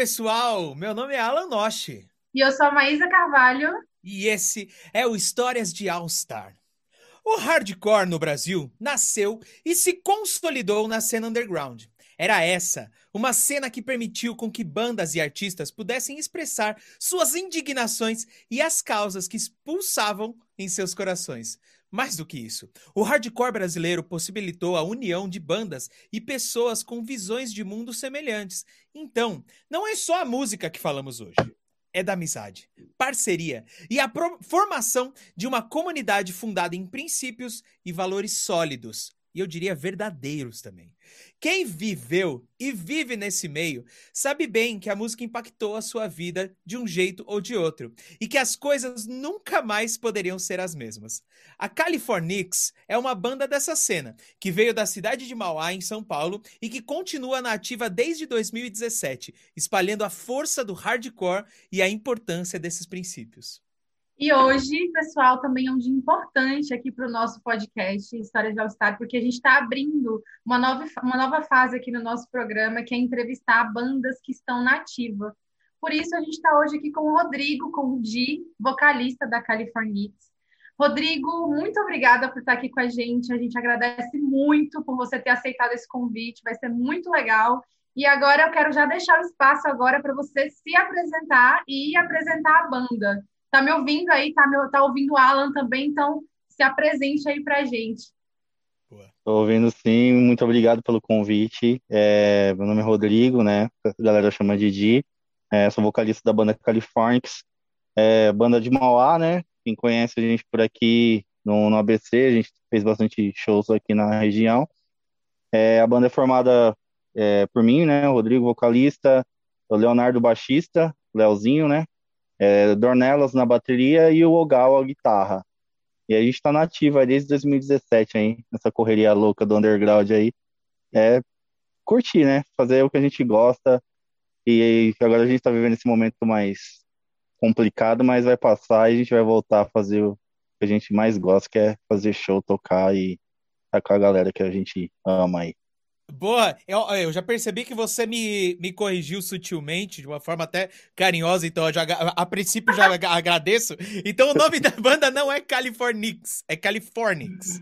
pessoal. Meu nome é Alan Noche E eu sou a Maísa Carvalho. e esse é o Histórias de All Star. O hardcore no Brasil nasceu e se consolidou na cena underground. Era essa, uma cena que permitiu com que bandas e artistas pudessem expressar suas indignações e as causas que expulsavam em seus corações. Mais do que isso, o hardcore brasileiro possibilitou a união de bandas e pessoas com visões de mundo semelhantes. Então, não é só a música que falamos hoje. É da amizade, parceria e a formação de uma comunidade fundada em princípios e valores sólidos. E eu diria verdadeiros também. Quem viveu e vive nesse meio sabe bem que a música impactou a sua vida de um jeito ou de outro e que as coisas nunca mais poderiam ser as mesmas. A Californix é uma banda dessa cena, que veio da cidade de Mauá, em São Paulo, e que continua na ativa desde 2017, espalhando a força do hardcore e a importância desses princípios. E hoje, pessoal, também é um dia importante aqui para o nosso podcast Histórias de All Star, porque a gente está abrindo uma nova, uma nova fase aqui no nosso programa, que é entrevistar bandas que estão na ativa. Por isso, a gente está hoje aqui com o Rodrigo, com o Di, vocalista da Californix. Rodrigo, muito obrigada por estar aqui com a gente. A gente agradece muito por você ter aceitado esse convite, vai ser muito legal. E agora eu quero já deixar o espaço agora para você se apresentar e apresentar a banda. Tá me ouvindo aí? Tá, me, tá ouvindo o Alan também? Então, se apresente aí pra gente. Tô ouvindo sim, muito obrigado pelo convite. É, meu nome é Rodrigo, né? A galera chama de Di. É, sou vocalista da banda Californix, é, banda de Mauá, né? Quem conhece a gente por aqui no, no ABC, a gente fez bastante shows aqui na região. É, a banda é formada é, por mim, né? O Rodrigo, vocalista, o Leonardo, baixista, Leozinho, né? É, Dornelas na bateria e o Ogal, a guitarra. E a gente tá na ativa aí desde 2017 aí, nessa correria louca do underground aí. É curtir, né? Fazer o que a gente gosta. E agora a gente tá vivendo esse momento mais complicado, mas vai passar e a gente vai voltar a fazer o que a gente mais gosta, que é fazer show, tocar e estar com a galera que a gente ama aí. Boa, eu, eu já percebi que você me, me corrigiu sutilmente, de uma forma até carinhosa, então eu já, a, a princípio já ag- agradeço. Então o nome da banda não é Californix, é Californix.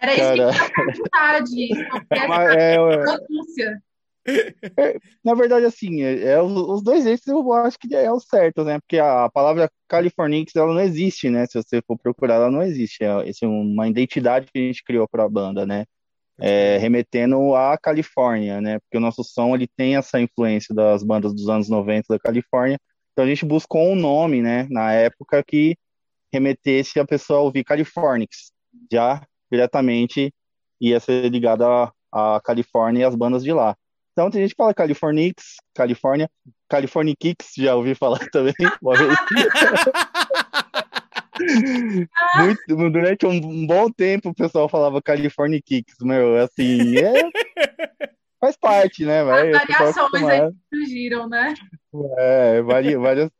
Era isso Cara. que eu ia perguntar, Di. Porque Mas, é. Na verdade, assim, é, é os, dois jeitos eu acho que é o certo, né? Porque a palavra Californix, ela não existe, né? Se você for procurar, ela não existe. É, esse é uma identidade que a gente criou para a banda, né? É, remetendo à Califórnia, né? Porque o nosso som ele tem essa influência das bandas dos anos 90 da Califórnia. Então a gente buscou um nome, né, na época que remetesse a pessoa a ouvir Californics, já diretamente ia ser ligado a, a Califórnia e as bandas de lá. Então tem gente que fala Californix, Califórnia, Californikix, já ouvi falar também, uma vez. Muito, durante um, um, bom tempo o pessoal falava California Kicks, meu, assim, é, faz parte, né? Vai, As variações aí surgiram, né? É, varia, várias,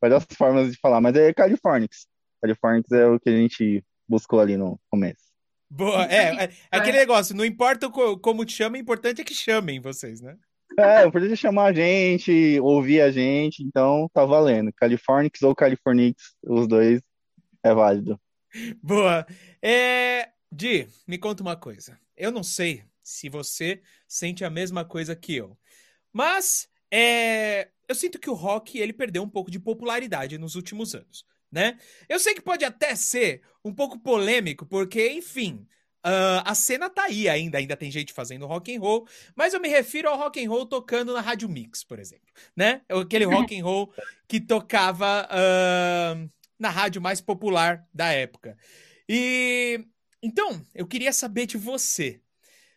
várias formas de falar, mas é Californics. Californics é o que a gente buscou ali no começo. Boa, é, é, é aquele negócio, não importa como te chama, o importante é que chamem vocês, né? É, o importante é chamar a gente, ouvir a gente, então tá valendo. Californics ou Californix, os dois é válido. Boa. É... Di, me conta uma coisa. Eu não sei se você sente a mesma coisa que eu, mas é... eu sinto que o rock ele perdeu um pouco de popularidade nos últimos anos, né? Eu sei que pode até ser um pouco polêmico, porque, enfim, Uh, a cena tá aí ainda, ainda tem gente fazendo rock and roll, mas eu me refiro ao rock and roll tocando na Rádio Mix, por exemplo, né? Aquele rock and roll que tocava uh, na rádio mais popular da época. E então, eu queria saber de você.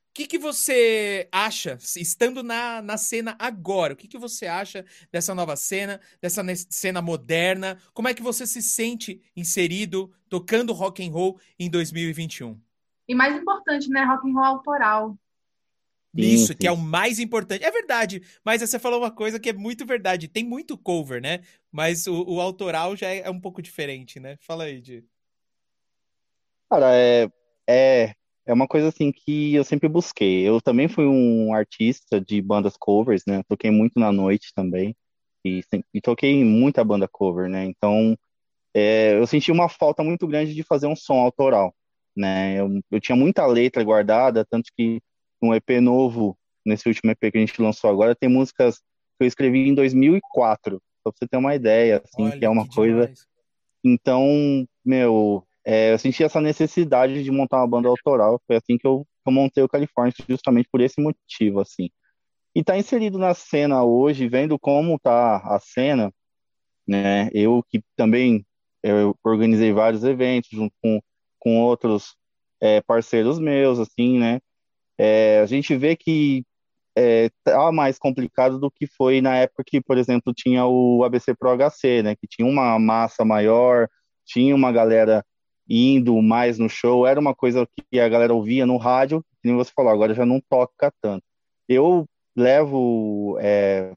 O que, que você acha, estando na, na cena agora, o que, que você acha dessa nova cena, dessa cena moderna? Como é que você se sente inserido, tocando rock and roll em 2021? E mais importante, né, rock and roll autoral. Isso, sim, que é o mais importante. É verdade, mas você falou uma coisa que é muito verdade. Tem muito cover, né? Mas o, o autoral já é, é, um pouco diferente, né? Fala aí, Di. Cara, é, é, é uma coisa assim que eu sempre busquei. Eu também fui um artista de bandas covers, né? Toquei muito na noite também. E, e toquei muita banda cover, né? Então, é, eu senti uma falta muito grande de fazer um som autoral, né? Eu, eu tinha muita letra guardada, tanto que um EP novo, nesse último EP que a gente lançou agora, tem músicas que eu escrevi em 2004, pra você ter uma ideia, assim, Olha, que é uma que coisa. Demais. Então, meu, é, eu senti essa necessidade de montar uma banda autoral, foi assim que eu, eu montei o California, justamente por esse motivo, assim. E tá inserido na cena hoje, vendo como tá a cena, né, eu que também eu organizei vários eventos junto com, com outros é, parceiros meus, assim, né, é, a gente vê que é, tá mais complicado do que foi na época que, por exemplo, tinha o ABC Pro HC, né? Que tinha uma massa maior, tinha uma galera indo mais no show, era uma coisa que a galera ouvia no rádio, que nem você falou, agora já não toca tanto. Eu levo é,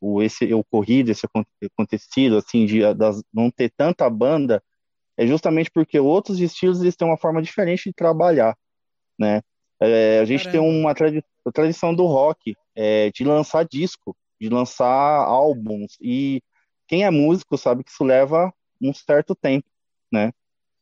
o esse ocorrido, esse acontecido, assim, de não ter tanta banda, é justamente porque outros estilos eles têm uma forma diferente de trabalhar, né? É, a gente Caramba. tem uma tradi tradição do rock é, de lançar disco, de lançar álbuns. E quem é músico sabe que isso leva um certo tempo, né?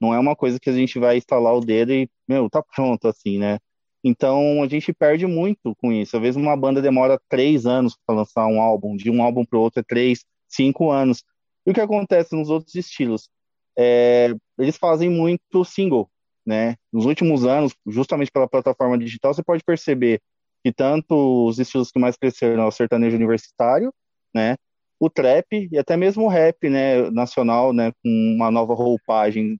Não é uma coisa que a gente vai instalar o dedo e, meu, tá pronto, assim, né? Então a gente perde muito com isso. Às vezes uma banda demora três anos para lançar um álbum, de um álbum para o outro é três, cinco anos. E o que acontece nos outros estilos? É, eles fazem muito single, né? Nos últimos anos, justamente pela plataforma digital, você pode perceber que tanto os estilos que mais cresceram é o sertanejo universitário, né? O trap e até mesmo o rap, né, nacional, né, com uma nova roupagem,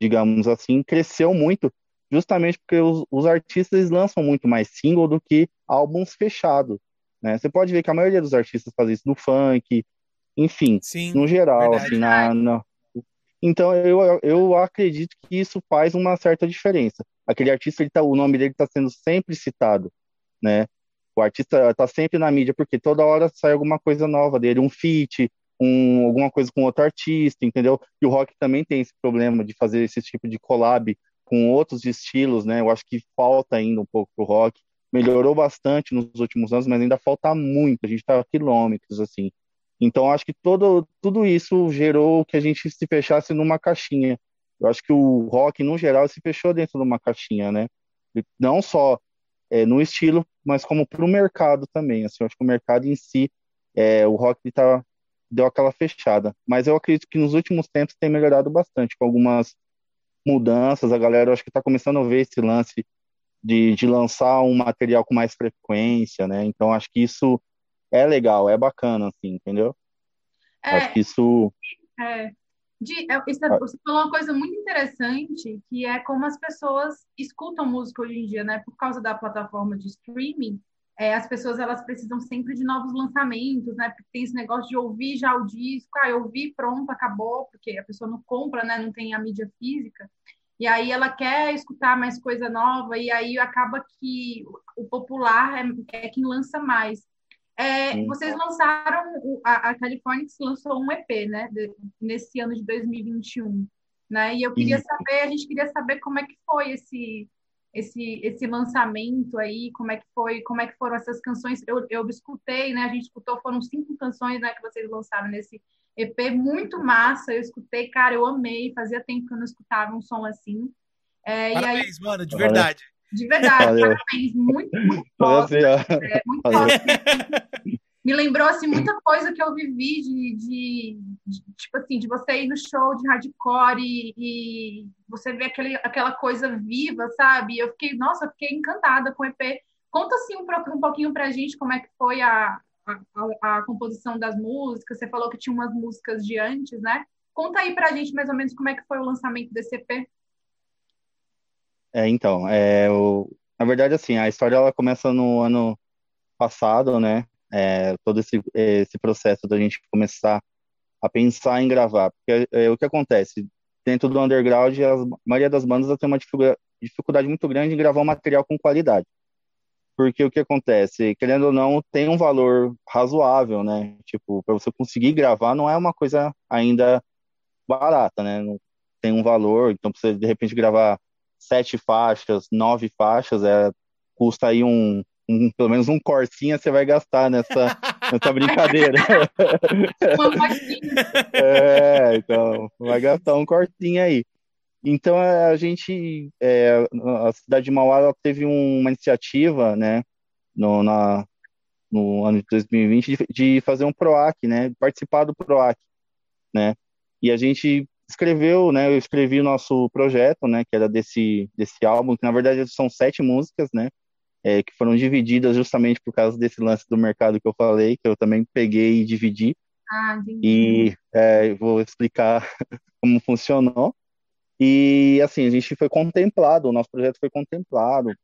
digamos assim, cresceu muito, justamente porque os, os artistas lançam muito mais single do que álbuns fechados, né? Você pode ver que a maioria dos artistas faz isso no funk, enfim, Sim, no geral, verdade. assim, na, na, então eu, eu acredito que isso faz uma certa diferença. Aquele artista, ele tá, o nome dele está sendo sempre citado, né? O artista está sempre na mídia porque toda hora sai alguma coisa nova dele, um feat, um, alguma coisa com outro artista, entendeu? E o rock também tem esse problema de fazer esse tipo de collab com outros estilos, né? Eu acho que falta ainda um pouco pro rock. Melhorou bastante nos últimos anos, mas ainda falta muito. A gente está a quilômetros, assim. Então, acho que todo, tudo isso gerou que a gente se fechasse numa caixinha. Eu acho que o rock, no geral, se fechou dentro de uma caixinha, né? Não só é, no estilo, mas como para o mercado também. Assim, eu acho que o mercado em si, é, o rock tá, deu aquela fechada. Mas eu acredito que nos últimos tempos tem melhorado bastante, com algumas mudanças. A galera, acho que está começando a ver esse lance de, de lançar um material com mais frequência, né? Então acho que isso é legal, é bacana, assim, entendeu? Acho É, que isso. é, de, é, isso é- você falou uma coisa muito interessante, que é como as pessoas escutam música hoje em dia, né? Por causa da plataforma de streaming, é, as pessoas elas precisam sempre de novos lançamentos, né? Porque tem esse negócio de ouvir já o disco, ah, eu ouvi, pronto, acabou, porque a pessoa não compra, né? Não tem a mídia física. E aí ela quer escutar mais coisa nova, e aí acaba que o popular é, é quem lança mais. É, Sim. vocês lançaram, a, a Californix lançou um EP, né, de- nesse ano de 2021, né? E eu queria Isso. saber, a gente queria saber como é que foi esse esse esse lançamento aí, como é que foi, como é que foram essas canções? Eu, eu escutei, né? A gente escutou, foram cinco canções, né, que vocês lançaram nesse EP, muito massa. Eu escutei, cara, eu amei. Fazia tempo que eu não escutava um som assim. É, e aí, Parabéns, mano, de Valeu. verdade. De verdade, Valeu. parabéns, muito, muito foda. assim. É, muito foda. Me lembrou, assim, muita coisa que eu vivi de, de, de, tipo assim, de você ir no show de hardcore e, e você ver aquele, aquela coisa viva, sabe? Eu fiquei, nossa, eu fiquei encantada com o EP. Conta, assim, um, um pouquinho pra gente como é que foi a, a, a, a composição das músicas. Você falou que tinha umas músicas de antes, né? Conta aí pra gente, mais ou menos, como é que foi o lançamento desse EP. É, então, é, o, na verdade, assim, a história ela começa no ano passado, né? É, todo esse, esse processo da gente começar a pensar em gravar. Porque é, o que acontece? Dentro do underground, a maioria das bandas tem uma dificuldade, muito grande em gravar um material com qualidade. Porque o que acontece? Querendo ou não, tem um valor razoável, né? Tipo, para você conseguir gravar, não é uma coisa ainda barata, né? Tem um valor, então pra você de repente gravar sete faixas, nove faixas, é, custa aí um, um- pelo menos um corsinha você vai gastar nessa, nessa brincadeira. É, então, vai gastar um cortinho aí. Então, a a gente, é, a cidade de Mauá, teve um- uma iniciativa, né, no, na, no ano de 2020, de, de fazer um PROAC, né, participar do PROAC, né, e a gente escreveu, né, eu escrevi o nosso projeto, né, que era desse, desse álbum, que na verdade são sete músicas, né, é, que foram divididas justamente por causa desse lance do mercado que eu falei, que eu também peguei e dividi, Ah, entendi. e é, vou explicar como funcionou. E assim, a gente foi contemplado, o nosso projeto foi contemplado,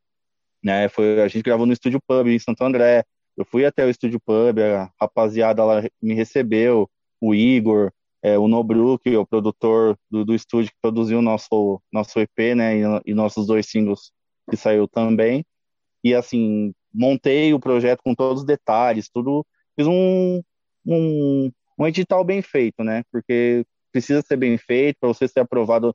né? Foi, a gente gravou no Estúdio Pub em Santo André. Eu fui até o Estúdio Pub, a rapaziada lá me recebeu, o Igor, é, o Nobruk, o produtor do, do estúdio que produziu o nosso, nosso EP, né? E, e nossos dois singles que saiu também. E assim, montei o projeto com todos os detalhes, tudo. Fiz um, um, um edital bem feito, né? Porque precisa ser bem feito para você ser aprovado.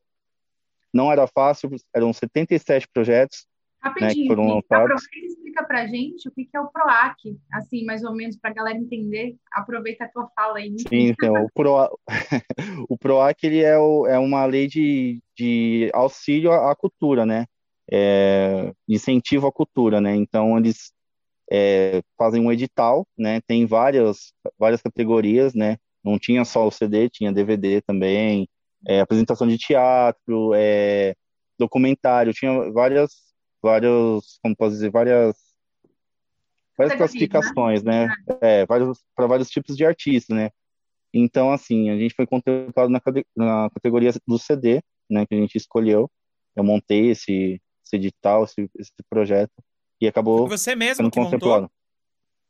Não era fácil, eram 77 projetos, né, Rapidinho, foram Felipe, lançados. aproveita e explica pra gente o que é o PROAC, assim, mais ou menos, pra galera entender. Aproveita a tua fala aí. Sim, então, o PROA, o PROAC ele é, o- é uma lei de, de auxílio à, à cultura, né? É, incentivo à cultura, né? Então, eles é, fazem um edital, né? Tem várias, várias categorias, né? Não tinha só o CD, tinha DVD também, é, apresentação de teatro, é, documentário, tinha várias, vários, como posso dizer, várias, várias né? classificações, né? É, vários, para vários tipos de artistas, né? Então, assim, a gente foi contemplado na, na categoria do CD, né, que a gente escolheu. Eu montei esse, esse edital, esse, esse projeto, e acabou Você mesmo sendo que montou? contemplado.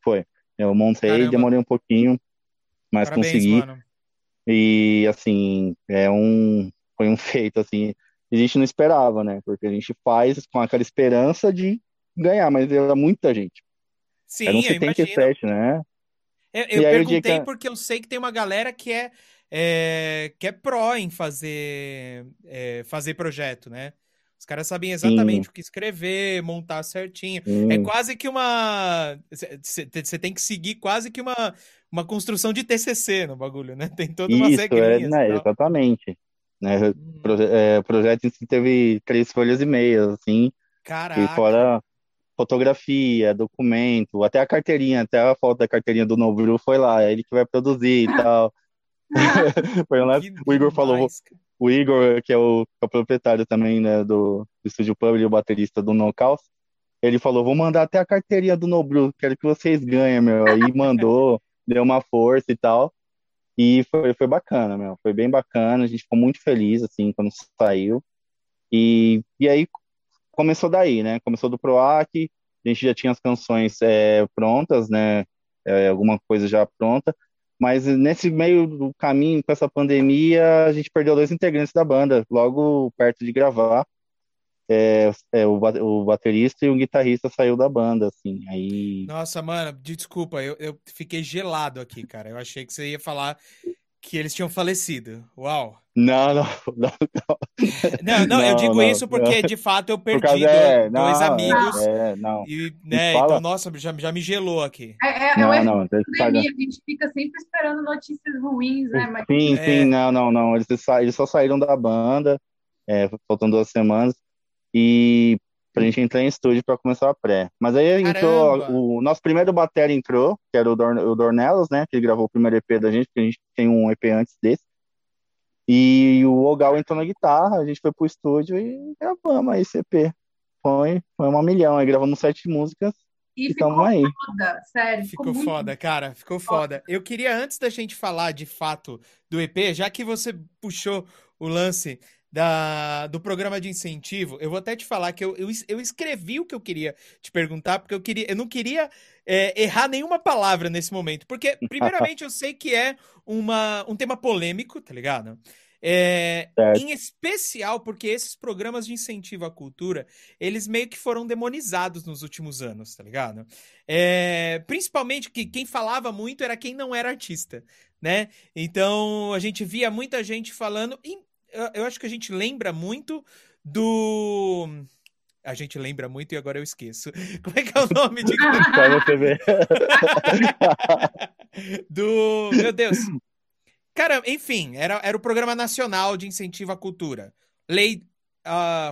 Foi. Eu montei, Caramba. demorei um pouquinho, mas Parabéns, consegui. mano. E, assim, é um, foi um feito, assim, a gente não esperava, né? Porque a gente faz com aquela esperança de ganhar, mas era muita gente. Sim, Eram eu imagino. 77, né? Eu, eu perguntei que- porque eu sei que tem uma galera que é, é, que é pró em fazer, é, fazer projeto, né? Os caras sabem exatamente o que escrever, montar certinho. É Hum, quase que uma. Você tem que seguir quase que uma, uma construção de TCC no bagulho, né? Tem todas umas Isso, é, regrinhas né, exatamente. Né, Hum, proje- é, projeto em si teve três folhas e meia, assim, e Caraca. fora fotografia, documento, até a carteirinha, até a foto da carteirinha do Nobru foi lá, é ele que vai produzir e tal. Foi lá, Que o Igor falou, demais, cara. o Igor, que é o, que é o proprietário também, né, do, do Estúdio Pub, e o baterista do No Caos, Ele falou, vou mandar até a carteirinha do Nobru, quero que vocês ganhem, meu. Aí mandou, deu uma força e tal. E foi, foi bacana, meu. Foi bem bacana. A gente ficou muito feliz, assim, quando saiu. E, e aí começou daí, né? Começou do PROAC, a gente já tinha as canções é, prontas, né? É, alguma coisa já pronta. Mas nesse meio do caminho, com essa pandemia, a gente perdeu dois integrantes da banda, logo perto de gravar. É, é, o, o baterista e o guitarrista saiu da banda, assim, aí... Nossa, mano, desculpa, eu, eu fiquei gelado aqui, cara. Eu achei que você ia falar que eles tinham falecido. Uau! Não, não, não. Não, não, eu digo não, isso porque, não. de fato, eu perdi causa, é, dois não, amigos. É, não. E, né, fala. então, nossa, já, já me gelou aqui. É, é, é Não, efeito não, pandemia, a gente fica sempre esperando notícias ruins, né? Mas Sim, É. sim, não, não, não. Eles, eles só saíram da banda, é, faltam duas semanas, e pra gente entrar em estúdio pra começar a pré. Mas aí entrou, Caramba! o nosso primeiro batera entrou, que era o, Dorn, o Dornelos, né, que ele gravou o primeiro EP da gente, porque a gente tem um EP antes desse. E o Ogal entrou na guitarra, a gente foi pro estúdio e gravamos aí esse EP. Foi, foi uma milhão, aí gravamos sete músicas e e ficou estamos aí. foda, sério, ficou Ficou muito foda, cara, ficou foda. Eu queria, antes da gente falar de fato do EP, já que você puxou o lance da, do programa de incentivo, eu vou até te falar que eu, eu, eu escrevi o que eu queria te perguntar, porque eu queria, eu não queria é, errar nenhuma palavra nesse momento, porque, primeiramente, eu sei que é uma, um tema polêmico, tá ligado? É, em especial porque esses programas de incentivo à cultura, eles meio que foram demonizados nos últimos anos, tá ligado? É, principalmente que quem falava muito era quem não era artista, né? Então a gente via muita gente falando. e eu, eu acho que a gente lembra muito do. A gente lembra muito e agora eu esqueço. Como é que é o nome de. Pra você ver. do. Meu Deus. Cara, enfim, era, era o Programa Nacional de Incentivo à Cultura. Lei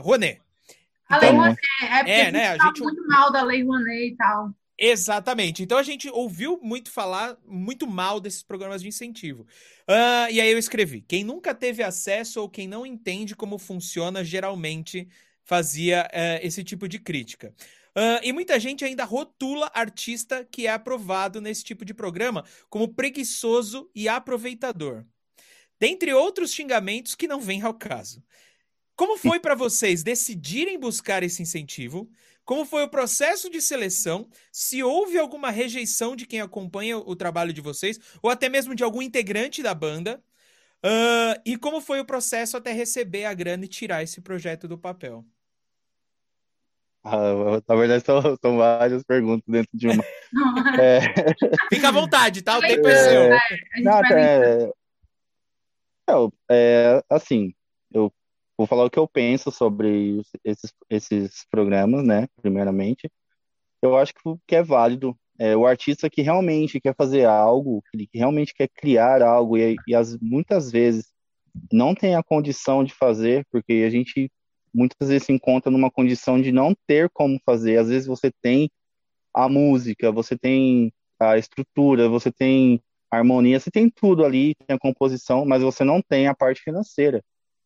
Rouanet. A Lei Então, Rouanet, é porque é, a gente né, a fala gente- muito mal da Lei Rouanet e tal. Exatamente. Então a gente ouviu muito falar muito mal desses programas de incentivo. Ah, e aí eu escrevi: quem nunca teve acesso ou quem não entende como funciona, geralmente fazia eh, esse tipo de crítica. Ah, e muita gente ainda rotula artista que é aprovado nesse tipo de programa como preguiçoso e aproveitador. Dentre outros xingamentos que não vêm ao caso. Como foi para vocês decidirem buscar esse incentivo? Como foi o processo de seleção? Se houve alguma rejeição de quem acompanha o trabalho de vocês, ou até mesmo de algum integrante da banda? Ah, e como foi o processo até receber a grana e tirar esse projeto do papel? Ah, na verdade, são, são várias perguntas dentro de uma. É, Fica à vontade, tá? O tempo é É, seu. Gente não, é, é, é, assim, vou falar o que eu penso sobre esses, esses programas, né? Primeiramente, eu acho que é válido é o artista que realmente quer fazer algo, que realmente quer criar algo e, e as, muitas vezes não tem a condição de fazer, porque a gente muitas vezes se encontra numa condição de não ter como fazer. Às vezes você tem a música, você tem a estrutura, você tem a harmonia, você tem tudo ali, tem a composição, mas você não tem a parte financeira,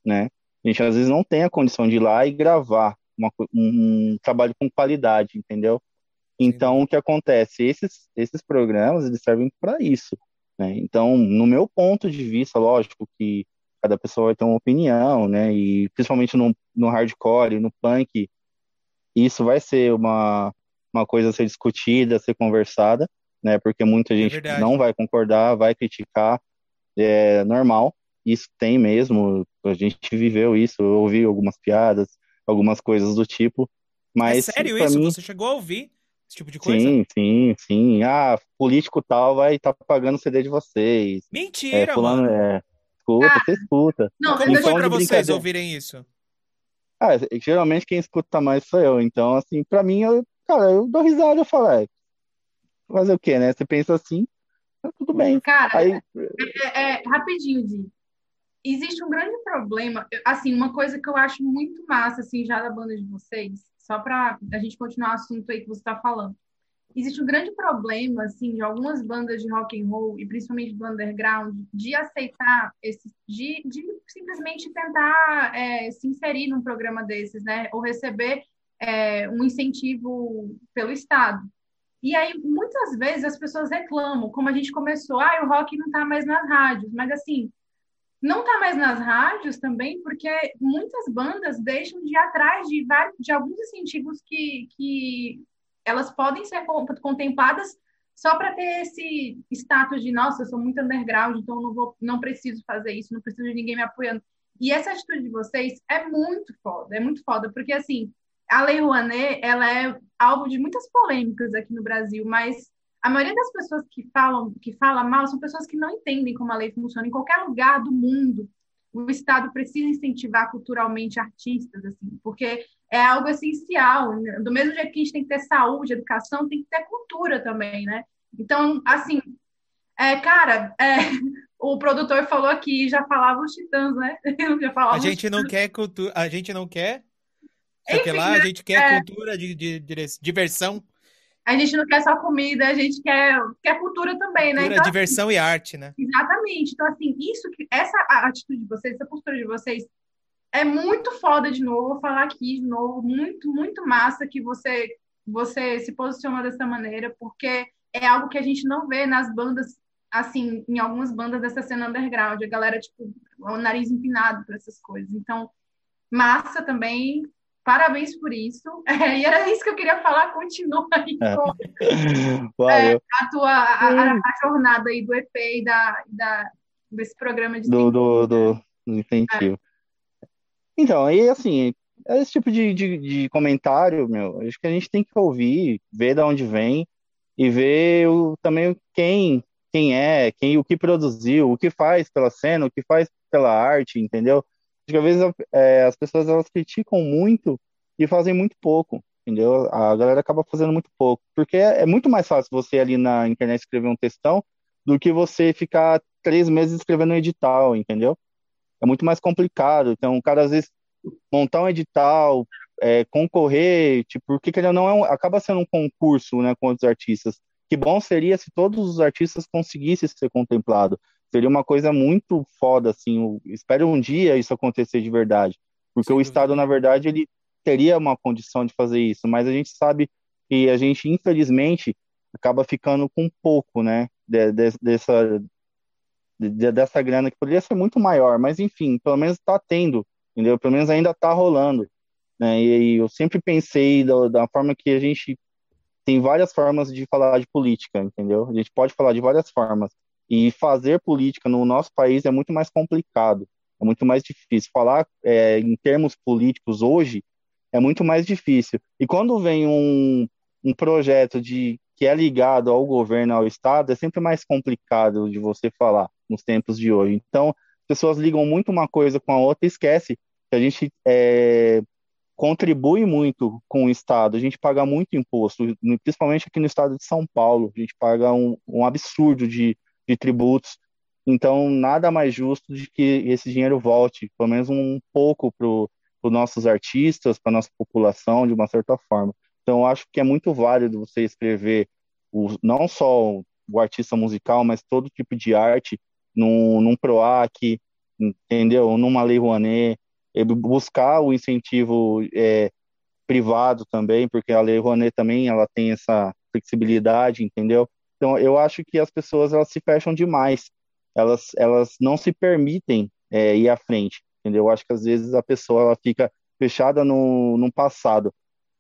né? A gente às vezes não tem a condição de ir lá e gravar uma um, um trabalho com qualidade, entendeu? Então, o que acontece? Esses, esses programas, eles servem para isso, né? Então, no meu ponto de vista, lógico que cada pessoa vai ter uma opinião, né? E principalmente no, no hardcore, no punk, isso vai ser uma, uma coisa a ser discutida, a ser conversada, né? Porque muita gente verdade. não vai concordar, vai criticar, é normal, isso tem mesmo, a gente viveu isso, eu ouvi algumas piadas, algumas coisas do tipo, É mas sério pra isso? mim, Você chegou a ouvir esse tipo de coisa? sim, sim, sim, ah, político tal vai estar pagando o CD de vocês, é, Mentira, fulano, mano. é, escuta, Ah, você escuta. Não, Como mas foi Então, pra vocês ouvirem isso? Ah, geralmente quem escuta mais sou eu, então, assim, pra mim, eu, cara, eu dou risada, eu falo, é, fazer o quê, né? Você pensa assim, tá tudo bem. Cara, Aí, é, é, rapidinho, Di. Existe um grande problema, assim, uma coisa que eu acho muito massa, assim, já da banda de vocês, só para a gente continuar o assunto aí que você está falando. Existe um grande problema, assim, de algumas bandas de rock and roll, e principalmente do underground, de aceitar esses, de, de simplesmente tentar é, se inserir num programa desses, né? Ou receber é, um incentivo pelo Estado. E aí, muitas vezes, as pessoas reclamam, como a gente começou, ah, o rock não está mais nas rádios, mas assim, não está mais nas rádios também, porque muitas bandas deixam de ir atrás de, vários, de alguns incentivos que, que elas podem ser contempladas só para ter esse status de, nossa, eu sou muito underground, então não, vou, não preciso fazer isso, não preciso de ninguém me apoiando. E essa atitude de vocês é muito foda, é muito foda, porque assim, a Lei Rouanet, ela é alvo de muitas polêmicas aqui no Brasil, mas a maioria das pessoas que falam, que fala mal são pessoas que não entendem como a lei funciona. Em qualquer lugar do mundo, o Estado precisa incentivar culturalmente artistas, assim, porque é algo essencial. Né? Do mesmo jeito que a gente tem que ter saúde, educação, tem que ter cultura também, né? Então, assim, é, cara, é, o produtor falou aqui, já falava os titãs, né? já falava a gente não quer cultura, a gente não quer enfim, lá, a né? gente quer é... cultura, de, de, de, diversão. A gente não quer só comida, a gente quer, quer cultura também, né? cultura? Então, diversão assim, e arte, né? Exatamente. Então, assim, isso que essa atitude de vocês, essa postura de vocês é muito foda de novo, vou falar aqui de novo, muito, muito massa que você você se posiciona dessa maneira, porque é algo que a gente não vê nas bandas, assim, em algumas bandas dessa cena underground, a galera, tipo, o nariz empinado para essas coisas. Então, massa também, Parabéns por isso. É, e era isso que eu queria falar. Continua aí é. com é, a tua a, a, jornada aí do EP e da, da, desse programa de do, do, do, do incentivo. É. Então, aí assim, esse tipo de, de, de, comentário, meu, acho que a gente tem que ouvir, ver de onde vem e ver o, também quem quem é, quem o que produziu, o que faz pela cena, o que faz pela arte, entendeu? Que às vezes é, as pessoas elas criticam muito e fazem muito pouco, entendeu? A galera acaba fazendo muito pouco, porque é, é muito mais fácil você ali na internet escrever um textão do que você ficar três meses escrevendo um edital, entendeu? É muito mais complicado. Então, o cara às vezes montar um edital, é, concorrer, tipo, porque ele não é um, acaba sendo um concurso, né, com outros artistas. Que bom seria se todos os artistas conseguissem ser contemplados seria uma coisa muito foda, assim. espero um dia isso acontecer de verdade. Porque Sim. o Estado, na verdade, ele teria uma condição de fazer isso, mas a gente sabe que a gente, infelizmente, acaba ficando com pouco, né, de, de, dessa, de, dessa grana que poderia ser muito maior, mas enfim, pelo menos está tendo, entendeu? Pelo menos ainda está rolando, né? E, e, eu sempre pensei da, da forma que a gente tem várias formas de falar de política, entendeu? A gente pode falar de várias formas. E fazer política no nosso país é muito mais complicado, é muito mais difícil. Falar é, em termos políticos hoje é muito mais difícil. E quando vem um, um projeto de que é ligado ao governo, ao Estado, é sempre mais complicado de você falar nos tempos de hoje. Então, as pessoas ligam muito uma coisa com a outra e esquece que a gente é, contribui muito com o Estado, a gente paga muito imposto, principalmente aqui no estado de São Paulo, a gente paga um, um absurdo de de tributos. Então, nada mais justo de que esse dinheiro volte, pelo menos um pouco para os nossos artistas, para a nossa população, de uma certa forma. Então, acho que é muito válido você escrever o, não só o artista musical, mas todo tipo de arte num, num PROAC, entendeu? Numa Lei Rouanet, buscar o incentivo é, privado também, porque a Lei Rouanet também ela tem essa flexibilidade, entendeu? Então, eu acho que as pessoas elas se fecham demais, elas, elas não se permitem é, ir à frente, entendeu? Eu acho que às vezes a pessoa ela fica fechada no, no passado.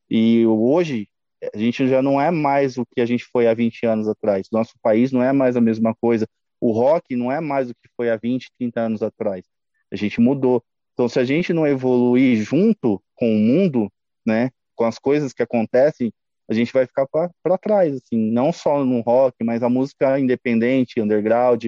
E hoje, a gente já não é mais o que a gente foi há 20 anos atrás. Nosso país não é mais a mesma coisa. O rock não é mais o que foi há 20, 30 anos atrás. A gente mudou. Então, se a gente não evoluir junto com o mundo, né, com as coisas que acontecem, a gente vai ficar para trás, assim, não só no rock, mas a música independente, underground,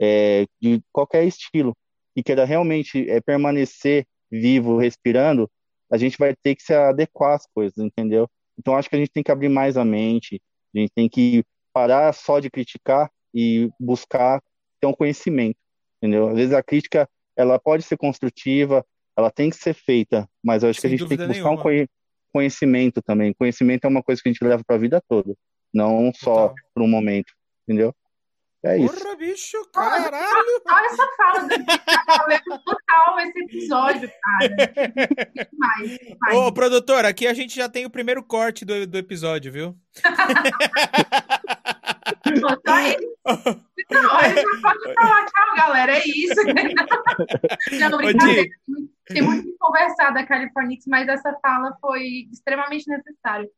é, de qualquer estilo, e queira realmente é, permanecer vivo, respirando, a gente vai ter que se adequar às coisas, entendeu? Então acho que a gente tem que abrir mais a mente, a gente tem que parar só de criticar e buscar ter um conhecimento, entendeu? Às vezes a crítica ela pode ser construtiva, ela tem que ser feita, mas eu acho Sem que a gente tem que buscar nenhuma. um conhecimento conhecimento também. Conhecimento é uma coisa que a gente leva para a vida toda, não só por um momento, entendeu? É isso. Porra, bicho, caralho! Olha essa fala dele, tá valendo total esse episódio, cara. Demais, demais. Ô, produtor, aqui a gente já tem o primeiro corte do, do episódio, viu? Não, ele já pode falar tchau, galera. É isso. Não, brincadeira. Tem muito que conversar da Californix, mas essa fala foi extremamente necessária.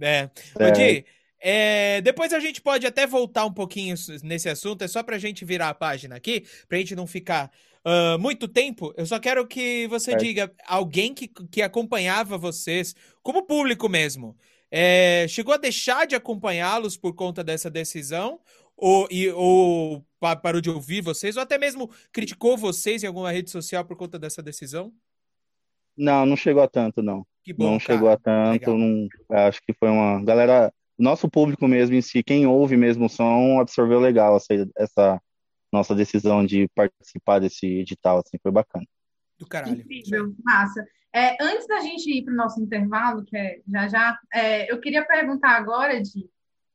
É. É. Ô, Di, é, depois a gente pode até voltar um pouquinho nesse assunto, é só pra gente virar a página aqui, pra gente não ficar ah, muito tempo. Eu só quero que você Certo. diga alguém que, que acompanhava vocês, como público mesmo, é, chegou a deixar de acompanhá-los por conta dessa decisão? Ou, e, ou pa- parou de ouvir vocês, ou até mesmo criticou vocês em alguma rede social por conta dessa decisão? Não, não chegou a tanto, não. Que bom, Não cara. chegou a tanto, não, acho que foi uma galera, nosso público mesmo em si, quem ouve mesmo o som, absorveu legal essa, essa nossa decisão de participar desse edital, assim, foi bacana. Do caralho. Incrível, massa. É, antes da gente ir para o nosso intervalo, que é já já, é, eu queria perguntar agora, Di,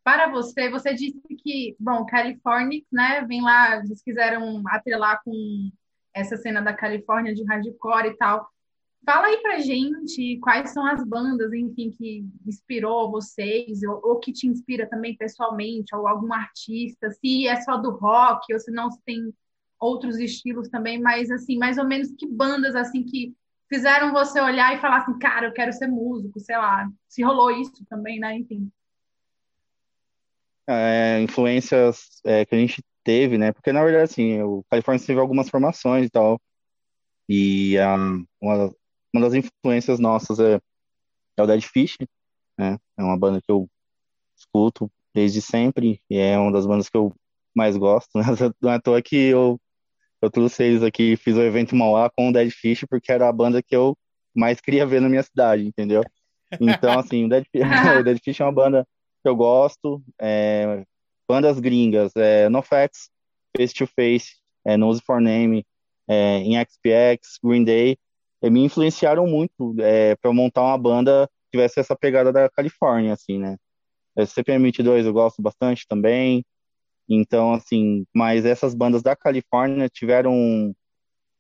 para você, você disse que, bom, California, né, vem lá, vocês quiseram atrelar com essa cena da Califórnia de hardcore e tal. Fala aí pra gente quais são as bandas, enfim, que inspirou vocês, ou, ou que te inspira também pessoalmente, ou algum artista, se é só do rock, ou se não se tem outros estilos também, mas assim, mais ou menos que bandas assim que fizeram você olhar e falar assim, cara, eu quero ser músico, sei lá, se rolou isso também, né? Enfim. É, influências é, que a gente teve, né, porque na verdade, assim, o California teve algumas formações e tal, e ah, uma, uma das influências nossas é, é o Dead Fish, né, é uma banda que eu escuto desde sempre, e é uma das bandas que eu mais gosto, né, não é à toa que eu Eu trouxe eles aqui, fiz o evento Mauá com o Dead Fish, porque era a banda que eu mais queria ver na minha cidade, entendeu? Então, assim, o Dead, o Dead Fish é uma banda que eu gosto. é, bandas gringas, é, NoFX, Face to Face, é, Nose for Name, é, XPX, Green Day, é, me influenciaram muito é, para montar uma banda que tivesse essa pegada da Califórnia, assim, né? É, CPM22 eu gosto bastante também. Então, assim, mas essas bandas da Califórnia tiveram.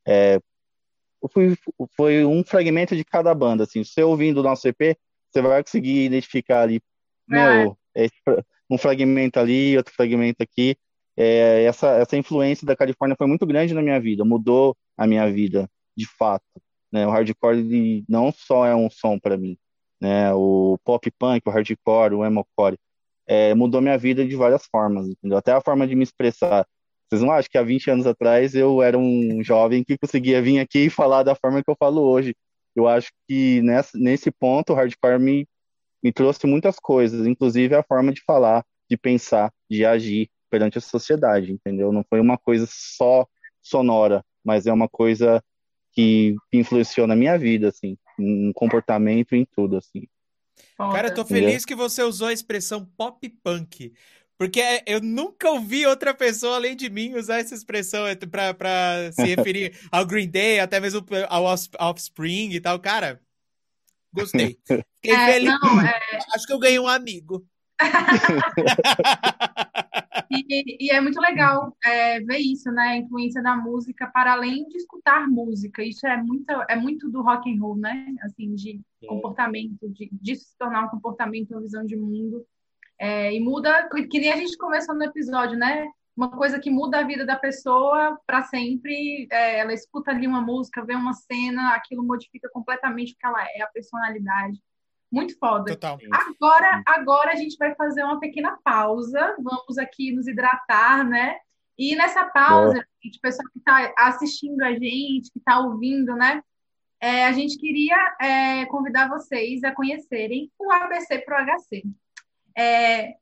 é, foi, foi um fragmento de cada banda, assim. Se você ouvindo o nosso EP, você vai conseguir identificar ali, meu, esse fra- um fragmento ali, outro fragmento aqui. É, essa, essa influência da Califórnia foi muito grande na minha vida, mudou a minha vida, de fato. Né? O hardcore não só é um som para mim, né? O pop punk, o hardcore, o emocore, é, mudou minha vida de várias formas, entendeu? Até a forma de me expressar. Vocês não acham que há 20 anos atrás eu era um jovem que conseguia vir aqui e falar da forma que eu falo hoje? Eu acho que nessa, nesse ponto o hardcore me, me trouxe muitas coisas, inclusive a forma de falar, de pensar, de agir perante a sociedade, entendeu? Não foi uma coisa só sonora, mas é uma coisa que influenciou na minha vida, assim, em comportamento e em tudo, assim. Cara, eu tô feliz que você usou a expressão pop punk. Porque eu nunca ouvi outra pessoa além de mim usar essa expressão pra, pra se referir ao Green Day, até mesmo ao Offs- Offspring e tal. Cara, gostei. Fiquei É, feliz. não, é, Acho que eu ganhei um amigo. E, e é muito legal é, ver isso, né? A influência da música para além de escutar música. Isso é muito, é muito do rock and roll, né? Assim, de comportamento, de, de se tornar um comportamento, uma visão de mundo. É, e muda, que nem a gente começou no episódio, né? Uma coisa que muda a vida da pessoa para sempre. É, ela escuta ali uma música, vê uma cena, aquilo modifica completamente o que ela é, a personalidade. Muito foda. Total. Agora, agora a gente vai fazer uma pequena pausa. Vamos aqui nos hidratar, né? E nessa pausa, gente, o pessoal que está assistindo a gente, que está ouvindo, né? é, a gente queria é, convidar vocês a conhecerem o ABC Pro HC. É,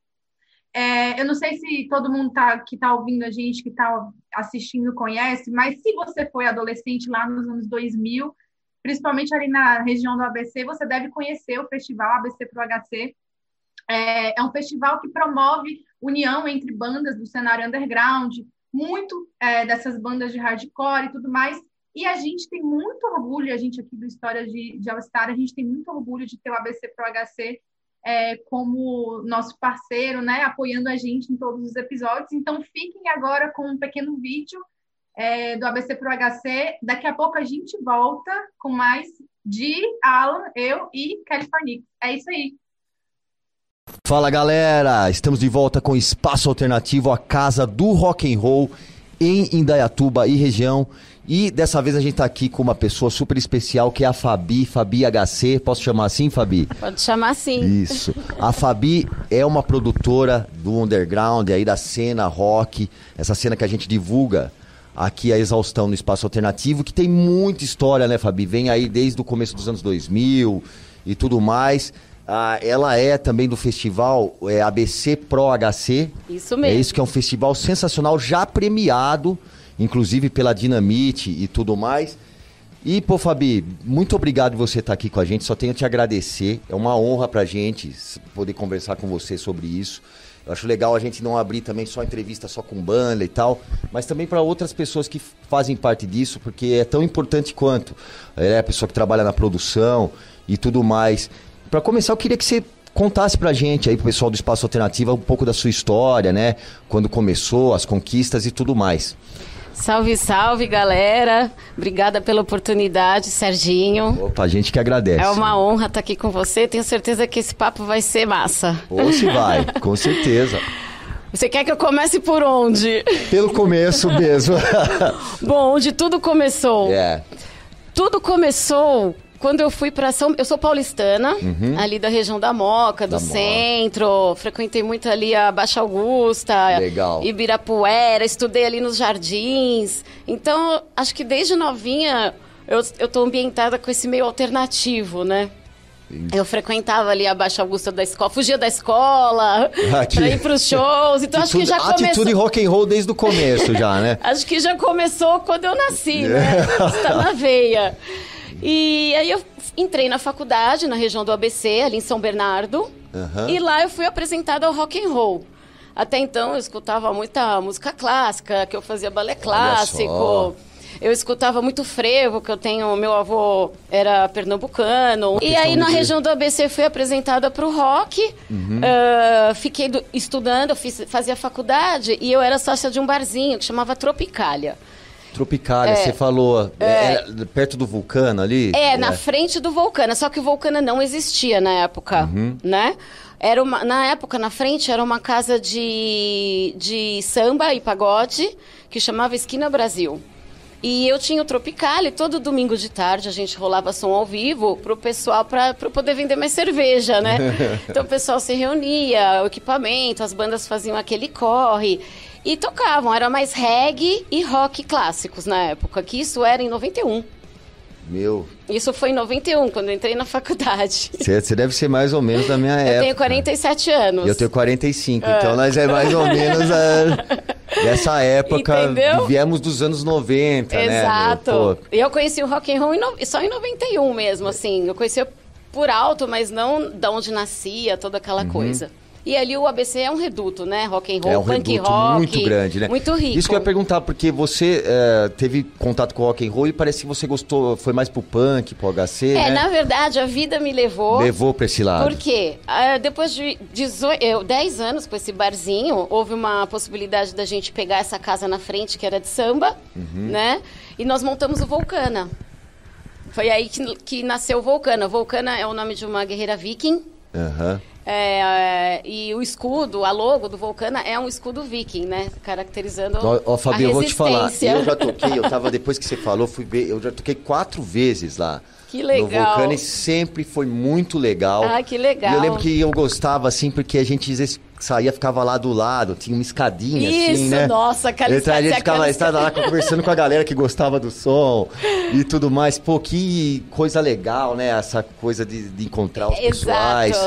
é, eu não sei se todo mundo tá, que está ouvindo a gente, que está assistindo, conhece, mas se você foi adolescente lá nos anos 2000, principalmente ali na região do ABC, você deve conhecer o festival ABC Pro HC. É, é um festival que promove união entre bandas do cenário underground, muito é, dessas bandas de hardcore e tudo mais. E a gente tem muito orgulho, a gente aqui do História de, de All Star, a gente tem muito orgulho de ter o ABC Pro HC é, como nosso parceiro, né, apoiando a gente em todos os episódios. Então, fiquem agora com um pequeno vídeo é, do ABC Pro HC. Daqui a pouco a gente volta com mais de Alan, eu e California. É isso aí. Fala galera, estamos de volta com Espaço Alternativo, a casa do rock and roll em Indaiatuba e região. E dessa vez a gente está aqui com uma pessoa super especial que é a Fabi, Fabi HC. Posso chamar assim, Fabi? Pode chamar assim. Isso. A Fabi é uma produtora do underground, aí da cena rock, essa cena que a gente divulga aqui a exaustão no espaço alternativo, que tem muita história, né, Fabi? Vem aí desde o começo dos anos 2000 e tudo mais. Ah, ela é também do festival é, ABC Pro HC. Isso mesmo. É isso que é um festival sensacional, já premiado, inclusive pela Dinamite e tudo mais. E, pô, Fabi, muito obrigado você estar aqui com a gente. Só tenho a te agradecer. É uma honra pra gente poder conversar com você sobre isso. Eu acho legal a gente não abrir também só entrevista só com banda e tal, mas também para outras pessoas que fazem parte disso, porque é tão importante quanto. É a pessoa que trabalha na produção e tudo mais. Para começar, eu queria que você contasse pra gente aí, pro pessoal do Espaço Alternativa, um pouco da sua história, né? Quando começou, as conquistas e tudo mais. Salve, salve, galera. Obrigada pela oportunidade, Serginho. Opa, a gente que agradece. É uma honra estar aqui com você. Tenho certeza que esse papo vai ser massa. Ou se vai, com certeza. Você quer que eu comece por onde? Pelo começo mesmo. Bom, onde tudo começou. É. Tudo começou quando eu fui para São, eu sou paulistana, ali da região da Moca, do Da Moca. centro. Frequentei muito ali a Baixa Augusta, Legal. Ibirapuera, estudei ali nos jardins. Então, acho que desde novinha eu, eu tô ambientada com esse meio alternativo, né? Eu frequentava ali a Baixa Augusta da escola, fugia da escola Aqui. pra ir pros shows. Então, acho que já começou. Atitude rock and roll desde o começo já, né? Acho que já começou quando eu nasci, né? Está na veia. E aí eu entrei na faculdade, na região do ABC, ali em São Bernardo. Aham. E lá eu fui apresentada ao rock and roll. Até então eu escutava muita música clássica, que eu fazia balé clássico. Eu escutava muito frevo, que eu tenho. Meu avô era pernambucano. E aí, na de- região do ABC, fui apresentada para o rock. Ah, fiquei do- estudando, fiz- fazia faculdade e eu era sócia de um barzinho que chamava Tropicália. Tropicália, você falou. É, é perto do vulcano ali? É, na frente do Vulcana. Só que o Vulcana não existia na época, Uhum. né? Era uma, na época, na frente, era uma casa de, de samba e pagode que chamava Esquina Brasil. E eu tinha o Tropical e todo domingo de tarde a gente rolava som ao vivo pro pessoal para poder vender mais cerveja, né? então o pessoal se reunia, o equipamento, as bandas faziam aquele corre e tocavam. Era mais reggae e rock clássicos na época, que isso era em 91. Meu, Isso foi em 91, quando eu entrei na faculdade. você deve ser mais ou menos da minha época. Eu tenho 47 anos. E eu tenho 45, então nós é mais ou menos a, dessa época. Entendeu? Viemos dos anos 90, né? Exato. Pô, E eu conheci o rock and roll em no- só em 91 mesmo, assim. Eu conhecia por alto, mas não da onde nascia, toda aquela coisa. E ali o ABC é um reduto, né? Rock and roll, Uhum. é um punk reduto rock. muito grande, né? Muito rico. Isso que eu ia perguntar, porque você é, teve contato com rock and roll e parece que você gostou, foi mais pro punk, pro HC, É, né? na verdade, a vida me levou. Levou pra esse lado. Por quê? Ah, depois de 18, eu, 10 anos com esse barzinho, houve uma possibilidade da gente pegar essa casa na frente, que era de samba, Uhum. né? E nós montamos o Vulcana. Foi aí que, que nasceu o Vulcana. Vulcana é o nome de uma guerreira viking. Aham. É, e o escudo, a logo do Vulcana é um escudo viking, né? Caracterizando Ó, ó, Fabio, eu vou te falar. Eu já toquei, eu tava, depois que você falou, fui ver, eu já toquei quatro vezes lá. Que No legal. Vulcano e sempre foi muito legal. Ah, que legal. E eu lembro que eu gostava, assim, porque a gente saía, ficava lá do lado, tinha uma escadinha, assim, Isso, né? nossa, aquela Então, a gente ficava estava lá conversando com a galera que gostava do som e tudo mais. Pô, que coisa legal, né? Essa coisa de, de encontrar os pessoais.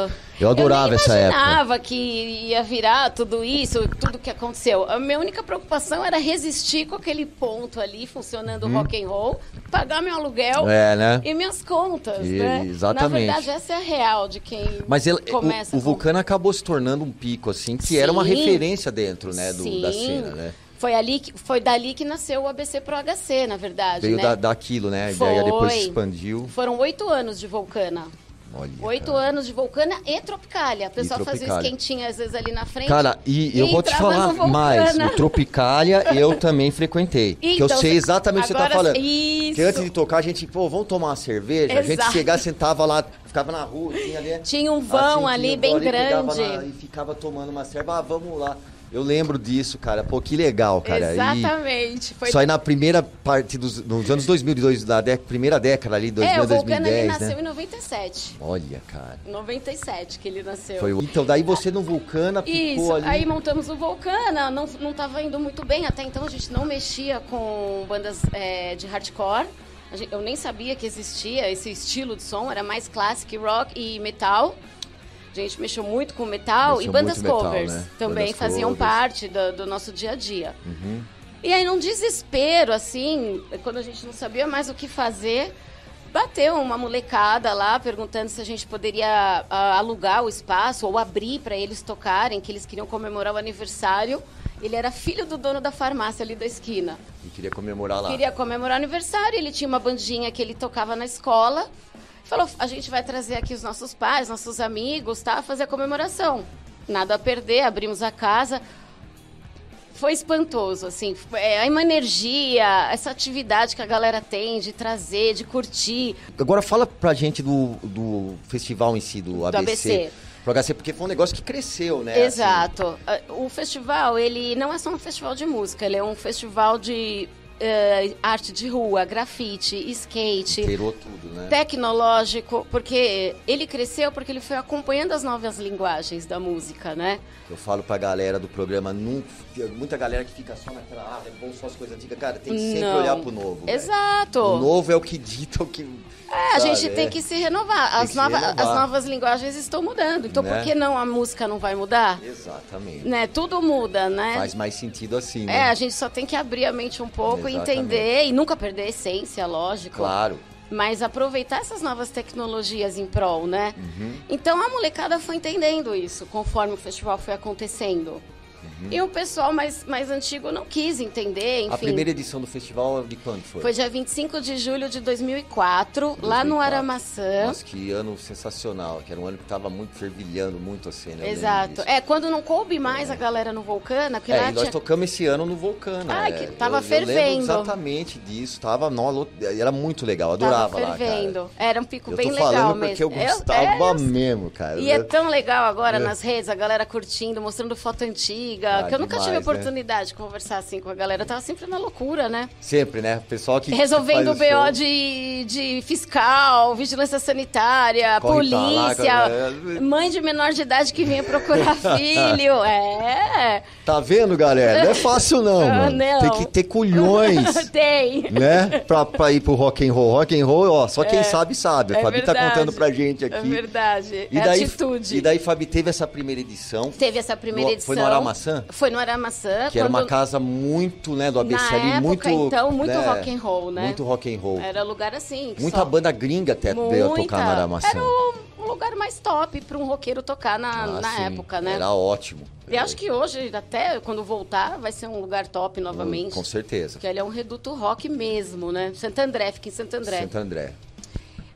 Eu adorava nem essa época. imaginava que ia virar tudo isso, tudo que aconteceu. A minha única preocupação era resistir com aquele ponto ali, funcionando o rock and roll, pagar meu aluguel Hum. É, né? e minhas contas, E- né? exatamente. Na verdade, essa é a real de quem Mas ele, começa o, o com- Vulcano acabou se tornando um pico, assim, que era uma Sim. referência dentro, né, do, da Sim. cena, né? Foi, ali que, foi dali que nasceu o ABC Pro HC, na verdade, Veio né? da, daquilo, né? E aí depois Foi. expandiu. Foram oito anos de Vulcana. Olha, Oito cara. anos de Vulcana e Tropicália. O pessoal fazia Tropicália. esquentinho às vezes ali na frente. Cara, e eu vou te falar mais. O Tropicália eu também frequentei. que eu Então, sei exatamente o que você tá falando. Isso. Que antes de tocar, a gente, pô, vamos tomar uma cerveja. A gente Exato. chegava, sentava lá, ficava na rua, tinha ali. Tinha um vão assim, ali bem ali, grande. na- e ficava tomando uma cerveja. Ah, vamos lá. Eu lembro disso, cara. Pô, que legal, cara. Exatamente. Foi Só aí na primeira parte dos nos anos 2002, da dé- primeira década ali, 2000, É, o Vulcano 2010, ele né? nasceu em 97. Olha, cara. 97 que ele nasceu. Foi Então, daí você no Vulcana ficou Isso, ali. aí montamos o Vulcana, não, não tava indo muito bem, até então a gente não mexia com bandas é, de hardcore. Eu nem sabia que existia esse estilo de som, era mais classic rock e metal. A gente mexeu muito com metal Mexeu e bandas muito metal, covers né? também Bandas faziam covers. parte do, do nosso dia a dia. Uhum. E aí, num desespero, assim, quando a gente não sabia mais o que fazer, bateu uma molecada lá perguntando se a gente poderia ah, alugar o espaço ou abrir para eles tocarem, que eles queriam comemorar o aniversário. Ele era filho do dono da farmácia ali da esquina. E queria comemorar lá. Queria comemorar o aniversário, ele tinha uma bandinha que ele tocava na escola. Falou, a gente vai trazer aqui os nossos pais, nossos amigos, tá? Fazer a comemoração. Nada a perder, abrimos a casa. Foi espantoso, assim. É, uma energia, essa atividade que a galera tem de trazer, de curtir. Agora fala pra gente do, do festival em si, do ABC. ABC. Pro HC, porque foi um negócio que cresceu, né? Exato. Ah, O festival, ele não é só um festival de música, ele é um festival de eh, arte de rua, grafite, skate. Inteirou tudo, né? tecnológico, porque ele cresceu porque ele foi acompanhando as novas linguagens da música, né? Eu falo pra galera do programa, muita galera que fica só naquela, ah, é bom só as coisas antigas. Cara, tem que sempre Não. olhar pro novo. velho. Exato. O novo é o que dita o que. É, a gente é. tem que se renovar. As, que se nova- renovar. as novas linguagens estão mudando. Então, Né? por que não a música não vai mudar? Exatamente. Né? Tudo muda, né? Faz mais sentido assim, né? É, a gente só tem que abrir a mente um pouco, Exatamente. entender e nunca perder a essência, lógico. Claro. Mas aproveitar essas novas tecnologias em prol, né? Uhum. Então a molecada foi entendendo isso conforme o festival foi acontecendo. E o pessoal mais, mais antigo não quis entender, enfim. Uhum. A primeira edição do festival de quando foi? Foi dia 25 de julho de 2004, lá no 2004. Aramaçã. Nossa, que ano sensacional. Que era um ano que tava muito fervilhando muito a cena. eu lembro Exato. É, quando não coube mais a galera no Vulcana, porque É, lá e nós tinha... tocamos esse ano no Vulcano. Ai, é. que tava eu, Eu fervendo. exatamente disso. Tava, nó, lo- era muito legal. Adorava tava lá, fervendo. cara. Era um pico Eu bem tô legal falando mesmo. porque eu Eu- gostava é, eu mesmo, cara. E é Eu- tão legal agora É. nas redes, a galera curtindo, mostrando foto antiga, Ah, que eu nunca tive demais, né? oportunidade de conversar assim com a galera. Eu tava sempre na loucura, né? Sempre, né? Pessoal que. Resolvendo o que BO show, de, de fiscal, vigilância sanitária, corre lá, polícia, cara. mãe de menor de idade que vinha procurar filho. É. Tá vendo, galera? Não é fácil, não, Ah, mano. não. Tem que ter culhões. Tem. né? Pra, pra ir pro rock and roll. Rock and roll, ó, só quem sabe, sabe. A É Fabi tá verdade. contando pra gente É aqui. verdade. E é daí, atitude. E daí, Fabi, teve essa primeira edição. Teve essa primeira No- edição. foi no Foi no Aramaçã. Que era uma casa muito, né, do ABC Na ali, época, muito. então, muito né, rock and roll, né? Muito rock and roll. Era lugar assim. Muita só- banda gringa até veio a tocar no Aramaçã. Era um lugar mais top para um roqueiro tocar na, Ah, na sim, época, né? Era ótimo. E acho que hoje, até quando voltar, vai ser um lugar top novamente. Com certeza. Porque ele é um reduto rock mesmo, né? Santo André, fica em Santo André. Santo André.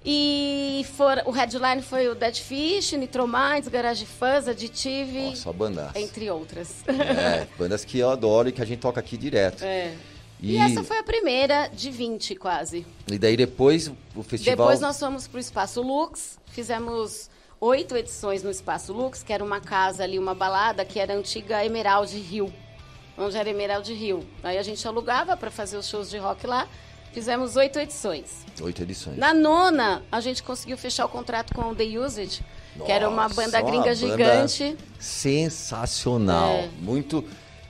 E for, o headline foi o Dead Fish, Nitro Minds, Garage Fuzz, Additive, Nossa, só bandas. entre outras. É, bandas que eu adoro e que a gente toca aqui direto. É. E... E, essa foi a primeira de 20, quase. e daí depois o festival. Depois nós fomos para o Espaço Lux, fizemos oito edições no Espaço Lux, que era uma casa ali, uma balada, que era a antiga Emerald Rio, onde era Emerald Rio. Aí a gente alugava para fazer os shows de rock lá, fizemos oito edições. Oito edições. Na nona, a gente conseguiu fechar o contrato com o The Usage, que era uma Nossa, banda uma gringa banda gigante. Sensacional. É. Muito.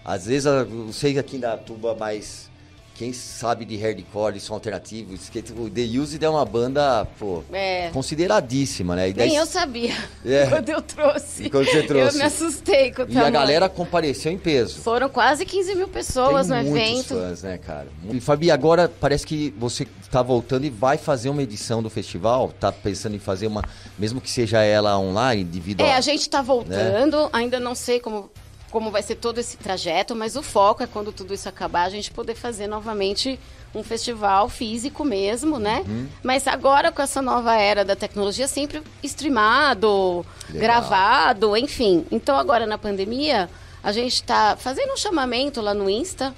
Às vezes eu sei que aqui da tuba, mas quem sabe de hardcore, de som alternativo, o The Used é uma banda, pô, É. consideradíssima, né? E daí- Nem eu sabia É. quando eu trouxe. E quando você trouxe. Eu me assustei com o E a tamanho. galera compareceu em peso. Foram quase 15 mil pessoas Tem no muitos evento. fãs, né, cara? E Fabi, agora parece que você tá voltando e vai fazer uma edição do festival. Tá pensando em fazer uma, mesmo que seja ela online, devido É, a... a gente tá voltando, ainda não sei como como vai ser todo esse trajeto, mas o foco é quando tudo isso acabar, a gente poder fazer novamente um festival físico mesmo, né? Uhum. Mas agora com essa nova era da tecnologia, sempre streamado, Legal. gravado, enfim. Então agora na pandemia, a gente está fazendo um chamamento lá no Insta,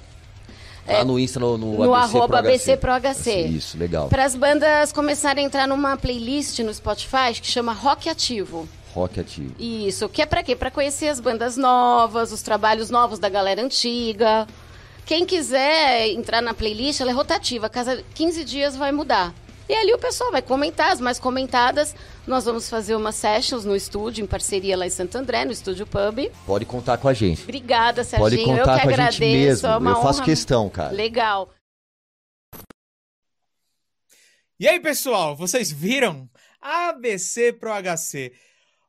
Lá no Insta, no, no, no ABC arroba Pro ABC Pro HC. Isso, legal. para as bandas começarem a entrar numa playlist no Spotify que chama Rock Ativo. Rock ativo. Isso, que é pra quê? Pra conhecer as bandas novas, os trabalhos novos da galera antiga. Quem quiser entrar na playlist, ela é rotativa, cada 15 dias vai mudar. E ali o pessoal vai comentar, as mais comentadas. Nós vamos fazer umas sessions no estúdio, em parceria lá em Santo André, no Estúdio Pub. Pode contar com a gente. Obrigada, Pode Serginho. contar Eu que com a agradeço. gente mesmo. é uma Eu faço honra. questão, cara. Legal. E aí, pessoal, vocês viram? ABC Pro HC.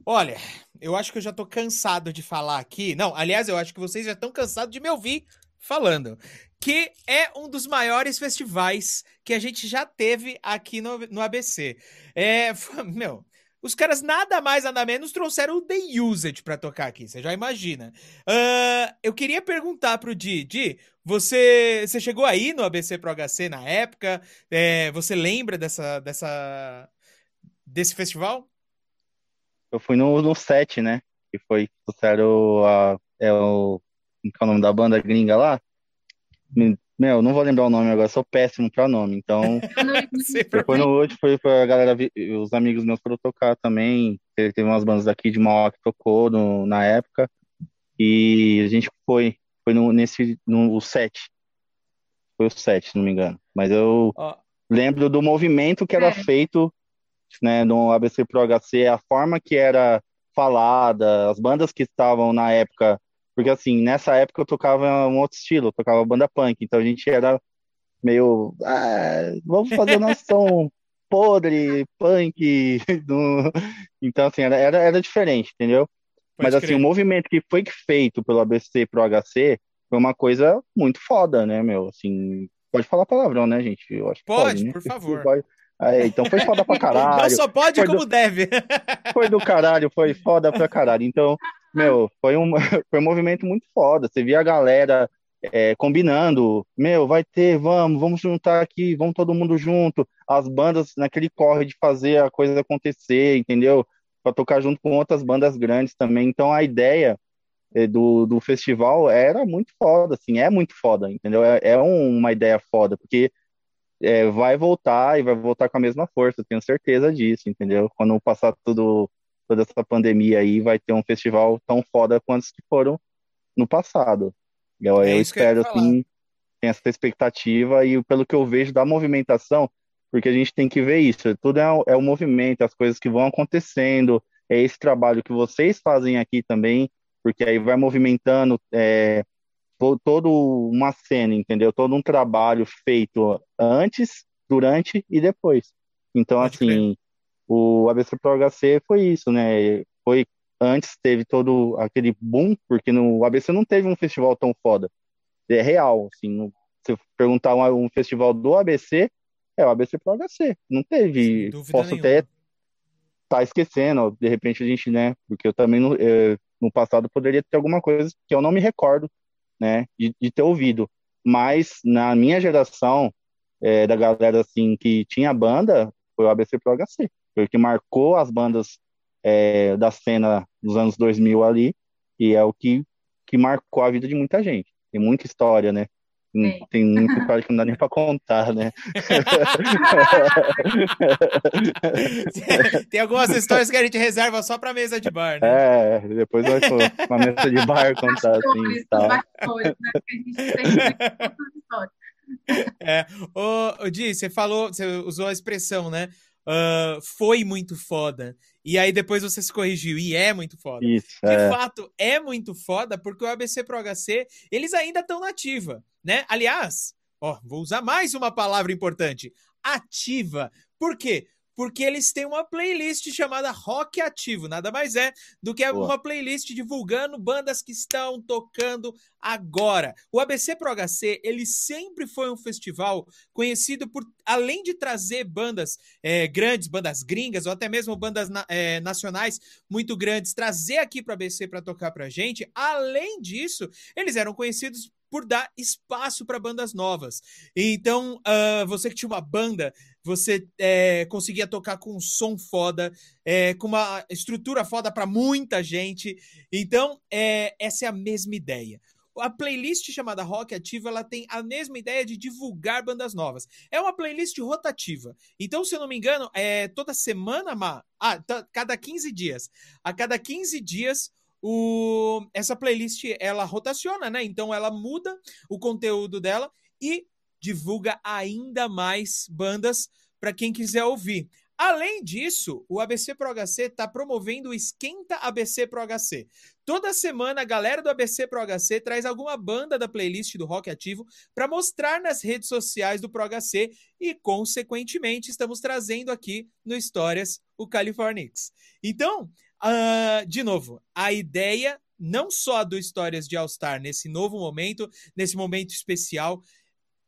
Olha, eu acho que eu já tô cansado de falar aqui. Não, aliás, eu acho que vocês já estão cansados de me ouvir falando. Que é um dos maiores festivais que a gente já teve aqui no, no ABC. É, meu, os caras nada mais, nada menos trouxeram o The Used pra tocar aqui, você já imagina. Ah, eu queria perguntar pro Di, Di, você, você chegou aí no ABC Pro HC na época? É, você lembra dessa, dessa, desse festival? Eu fui no, no set, né? Que foi, trouxeram a, é o, como é o nome da banda gringa lá? Me- Meu, não vou lembrar o nome agora, sou péssimo pra nome. Então, depois no último foi pra galera, os amigos meus foram tocar também. Teve, umas bandas daqui de Mauá que tocou no- na época. E a gente foi, foi no, nesse, no set. Foi o set, se não me engano. Mas eu Ó, lembro do movimento que era É. feito, né, no ABC Pro HC, a forma que era falada, as bandas que estavam na época, porque assim, nessa época eu tocava um outro estilo, eu tocava banda punk, então a gente era meio, ah, vamos fazer nosso som podre, punk, então assim, era, era, era diferente, entendeu? pode Mas assim, crer. o movimento que foi feito pelo ABC Pro HC foi uma coisa muito foda, né, meu? Assim, pode falar palavrão, né, gente? Eu acho que Pode, né? por favor. Pode. Ah, então foi foda pra Não caralho, só pode Foi como deve. foi do caralho, foi foda pra caralho. Então, meu, foi um, foi um movimento muito foda. Você via a galera é, combinando, meu, vai ter, vamos, vamos juntar aqui, vamos todo mundo junto. As bandas naquele corre de fazer a coisa acontecer, entendeu? Pra tocar junto com outras bandas grandes também. Então, a ideia eh, do, do festival era muito foda, assim, é muito foda, entendeu? É, é um- uma ideia foda, porque é, vai voltar e vai voltar com a mesma força, eu tenho certeza disso, entendeu? Quando passar tudo, toda essa pandemia aí, vai ter um festival tão foda quanto os que foram no passado. Eu, É eu eu espero, falar. assim, tem essa expectativa e pelo que eu vejo da movimentação, porque a gente tem que ver isso, tudo é, o- é o movimento, as coisas que vão acontecendo, é esse trabalho que vocês fazem aqui também, porque aí vai movimentando é, to- todo uma cena, entendeu? Todo um trabalho feito antes, durante e depois. Então, Pode assim, o ABC Pro HC foi isso, né? Foi antes teve todo aquele boom, porque no ABC não teve um festival tão foda. É real, assim, se eu perguntar um, um festival do ABC, é o ABC Pro HC. Não teve, posso nenhuma. até estar esquecendo, de repente a gente, né? Porque eu também no, eh, no passado poderia ter alguma coisa que eu não me recordo, né? De, de ter ouvido. Mas na minha geração, eh, da galera assim que tinha banda, foi o ABC Pro HC. Foi o que marcou as bandas eh, da cena dos anos 2000 ali, e é o que, que marcou a vida de muita gente. Tem muita história, né? Tem, muita história que não dá nem pra contar, né? Tem algumas histórias que a gente reserva só pra mesa de bar, né? É, depois vai pra uma mesa de bar contar assim e tal. bastidores, né? Porque a gente sempre tem muitas histórias. É. Ô, ô, Di, você falou, você usou a expressão, né? Ah, foi muito foda. E aí depois você se corrigiu. E é muito foda. Isso, De é. fato, é muito foda porque o ABC Pro HC, eles ainda estão na ativa, né? Aliás, ó, vou usar mais uma palavra importante. Ativa. Por quê? Porque eles têm uma playlist chamada Rock Ativo. Nada mais é do que Boa. uma playlist divulgando bandas que estão tocando agora. O ABC Pro HC, ele sempre foi um festival conhecido por, além de trazer bandas é, grandes, bandas gringas, ou até mesmo bandas é, nacionais muito grandes, trazer aqui para o ABC para tocar pra gente, além disso, eles eram conhecidos por dar espaço para bandas novas. Então, uh, você que tinha uma banda, você é, conseguia tocar com um som foda, é, com uma estrutura foda para muita gente. Então, é, essa é a mesma ideia. A playlist chamada Rock Ativo, ela tem a mesma ideia de divulgar bandas novas. É uma playlist rotativa. Então, se eu não me engano, é toda semana, Ma... ah, cada 15 dias. A cada 15 dias, o, essa playlist ela rotaciona, né? Então ela muda o conteúdo dela e divulga ainda mais bandas para quem quiser ouvir. Além disso, o ABC Pro HC está promovendo o Esquenta ABC Pro HC. Toda semana, a galera do ABC Pro HC traz alguma banda da playlist do Rock Ativo para mostrar nas redes sociais do Pro HC e, consequentemente, estamos trazendo aqui no Histórias o Californix. Então, Uh, de novo, a ideia não só do Histórias de All Star nesse novo momento, nesse momento especial,